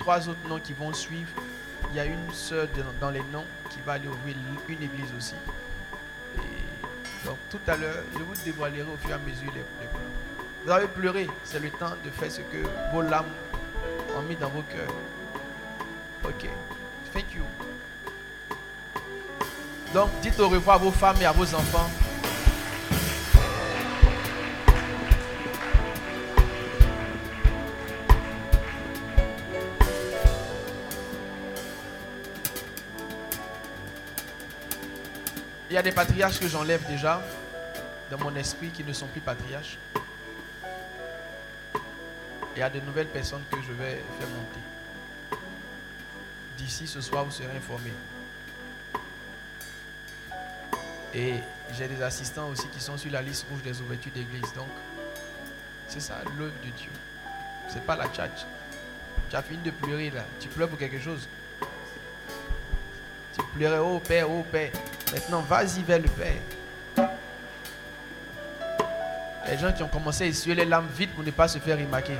trois autres noms qui vont suivre. Il y a une sœur dans les noms qui va aller ouvrir une église aussi. Donc tout à l'heure, je vous dévoilerai au fur et à mesure les, les plans. Vous avez pleuré, c'est le temps de faire ce que vos larmes ont mis dans vos cœurs. Ok. Donc, dites au revoir à vos femmes et à vos enfants. Il y a des patriarches que j'enlève déjà dans mon esprit qui ne sont plus patriarches. Il y a de nouvelles personnes que je vais faire monter. D'ici ce soir, vous serez informés. Et j'ai des assistants aussi qui sont sur la liste rouge des ouvertures d'église. Donc, c'est ça l'œuvre de Dieu. C'est pas la tchatch. Tu as fini de pleurer là. Tu pleures pour quelque chose. Tu pleurais, oh Père, oh Père. Maintenant, vas-y vers le Père. Les gens qui ont commencé à essuyer les larmes vite pour ne pas se faire remarquer.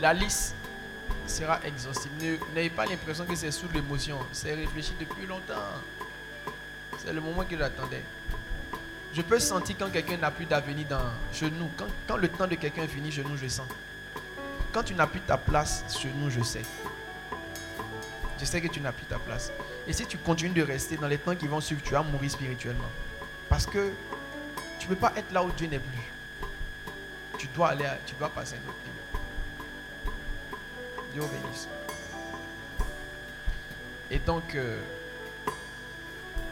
La liste sera exhaustive. N'ayez pas l'impression que c'est sous l'émotion. C'est réfléchi depuis longtemps. C'est le moment que j'attendais. Je peux sentir quand quelqu'un n'a plus d'avenir dans chez nous. Quand, quand le temps de quelqu'un est fini chez nous, je sens. Quand tu n'as plus ta place chez nous, je sais. Je sais que tu n'as plus ta place. Et si tu continues de rester dans les temps qui vont suivre, tu vas mourir spirituellement. Parce que tu ne peux pas être là où Dieu n'est plus. Tu dois aller, tu dois passer un autre. Et donc, euh,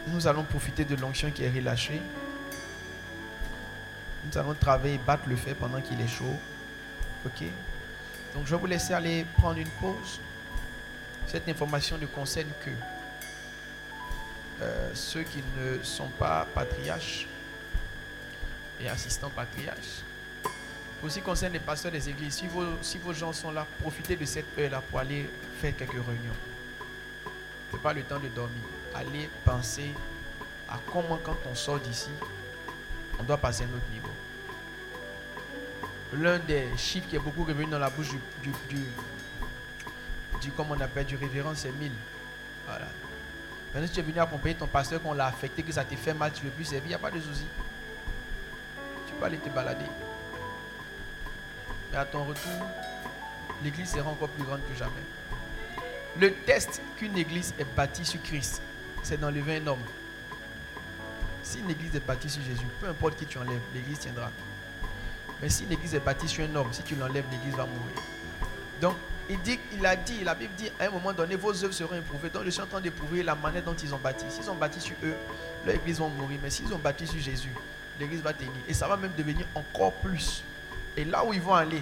nous allons profiter de l'onction qui est relâchée. Nous allons travailler, battre le fer pendant qu'il est chaud. Ok? Donc, je vais vous laisser aller prendre une pause. Cette information ne concerne que euh, ceux qui ne sont pas patriarches et assistants patriarches. Aussi concerne les pasteurs des églises. Si vos, si vos gens sont là, profitez de cette heure-là pour aller faire quelques réunions. Ce n'est pas le temps de dormir. Allez penser à comment quand on sort d'ici, on doit passer à un autre niveau. l'un des chiffres qui est beaucoup revenu dans la bouche du, du, du, comment on appelle, du révérend, c'est 1000. Voilà. Maintenant, si tu es venu accompagner ton pasteur, qu'on l'a affecté, que ça te fait mal, tu ne veux plus servir, il n'y a pas de souci. Tu peux aller te balader. Mais à ton retour, l'église sera encore plus grande que jamais. Le test qu'une église est bâtie sur Christ, c'est d'enlever un homme. Si une église est bâtie sur Jésus, peu importe qui tu enlèves, l'église tiendra. Mais si une église est bâtie sur un homme, si tu l'enlèves, l'église va mourir. Donc, il, dit, il a dit, la Bible dit, à un moment donné, vos œuvres seront éprouvées. Donc, je suis en train d'éprouver la manière dont ils ont bâti. S'ils ont bâti sur eux, leur église va mourir. Mais s'ils ont bâti sur Jésus, l'église va tenir. Et ça va même devenir encore plus. Et là où ils vont aller,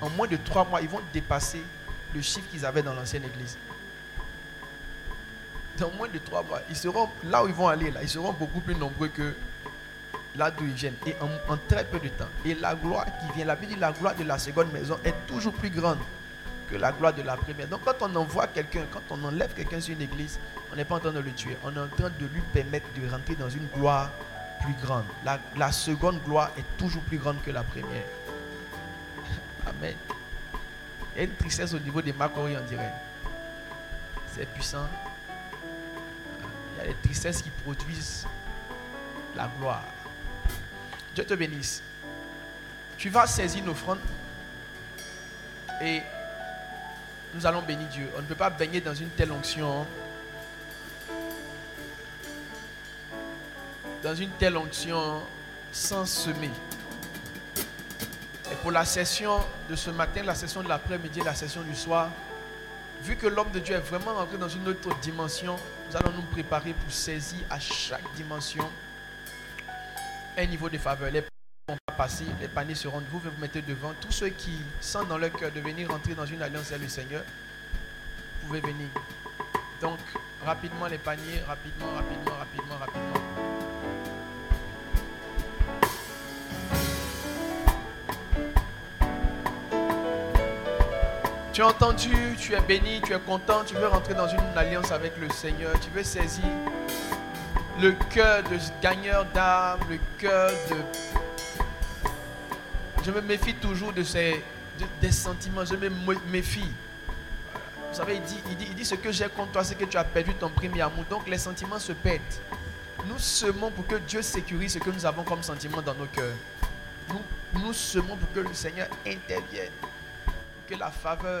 en moins de trois mois, ils vont dépasser le chiffre qu'ils avaient dans l'ancienne église. Dans moins de trois mois, ils seront là où ils vont aller, là, ils seront beaucoup plus nombreux que là d'où ils viennent. Et en, très peu de temps. Et la gloire qui vient, la Bible dit la gloire de la seconde maison est toujours plus grande que la gloire de la première. Donc quand on envoie quelqu'un, quand on enlève quelqu'un sur une église, on n'est pas en train de le tuer. On est en train de lui permettre de rentrer dans une gloire plus grande. La, la seconde gloire est toujours plus grande que la première. Amen. Il y a une tristesse au niveau des Macori, on dirait. C'est puissant. Il y a des tristesses qui produisent la gloire. Dieu te bénisse. Tu vas saisir une offrande et nous allons bénir Dieu. On ne peut pas baigner dans une telle onction. Dans une telle onction sans semer. Et pour la session de ce matin, la session de l'après-midi, la session du soir, vu que l'homme de Dieu est vraiment rentré dans une autre dimension, nous allons nous préparer pour saisir à chaque dimension un niveau de faveur. Les paniers vont passer, les paniers seront, vous vous mettez devant. Tous ceux qui sentent dans leur cœur de venir rentrer dans une alliance avec le Seigneur, vous pouvez venir. Donc, rapidement les paniers, rapidement, rapidement, rapidement, rapidement. Tu as entendu, tu es béni, tu es content, tu veux rentrer dans une alliance avec le Seigneur, tu veux saisir le cœur de gagneur d'âme, le cœur de... Je me méfie toujours de ces des sentiments, je me méfie. Vous savez, il dit, il dit, il dit ce que j'ai contre toi, c'est que tu as perdu ton premier amour. Donc les sentiments se perdent. Nous semons pour que Dieu sécurise ce que nous avons comme sentiment dans nos cœurs. Nous, nous semons pour que le Seigneur intervienne. Que la faveur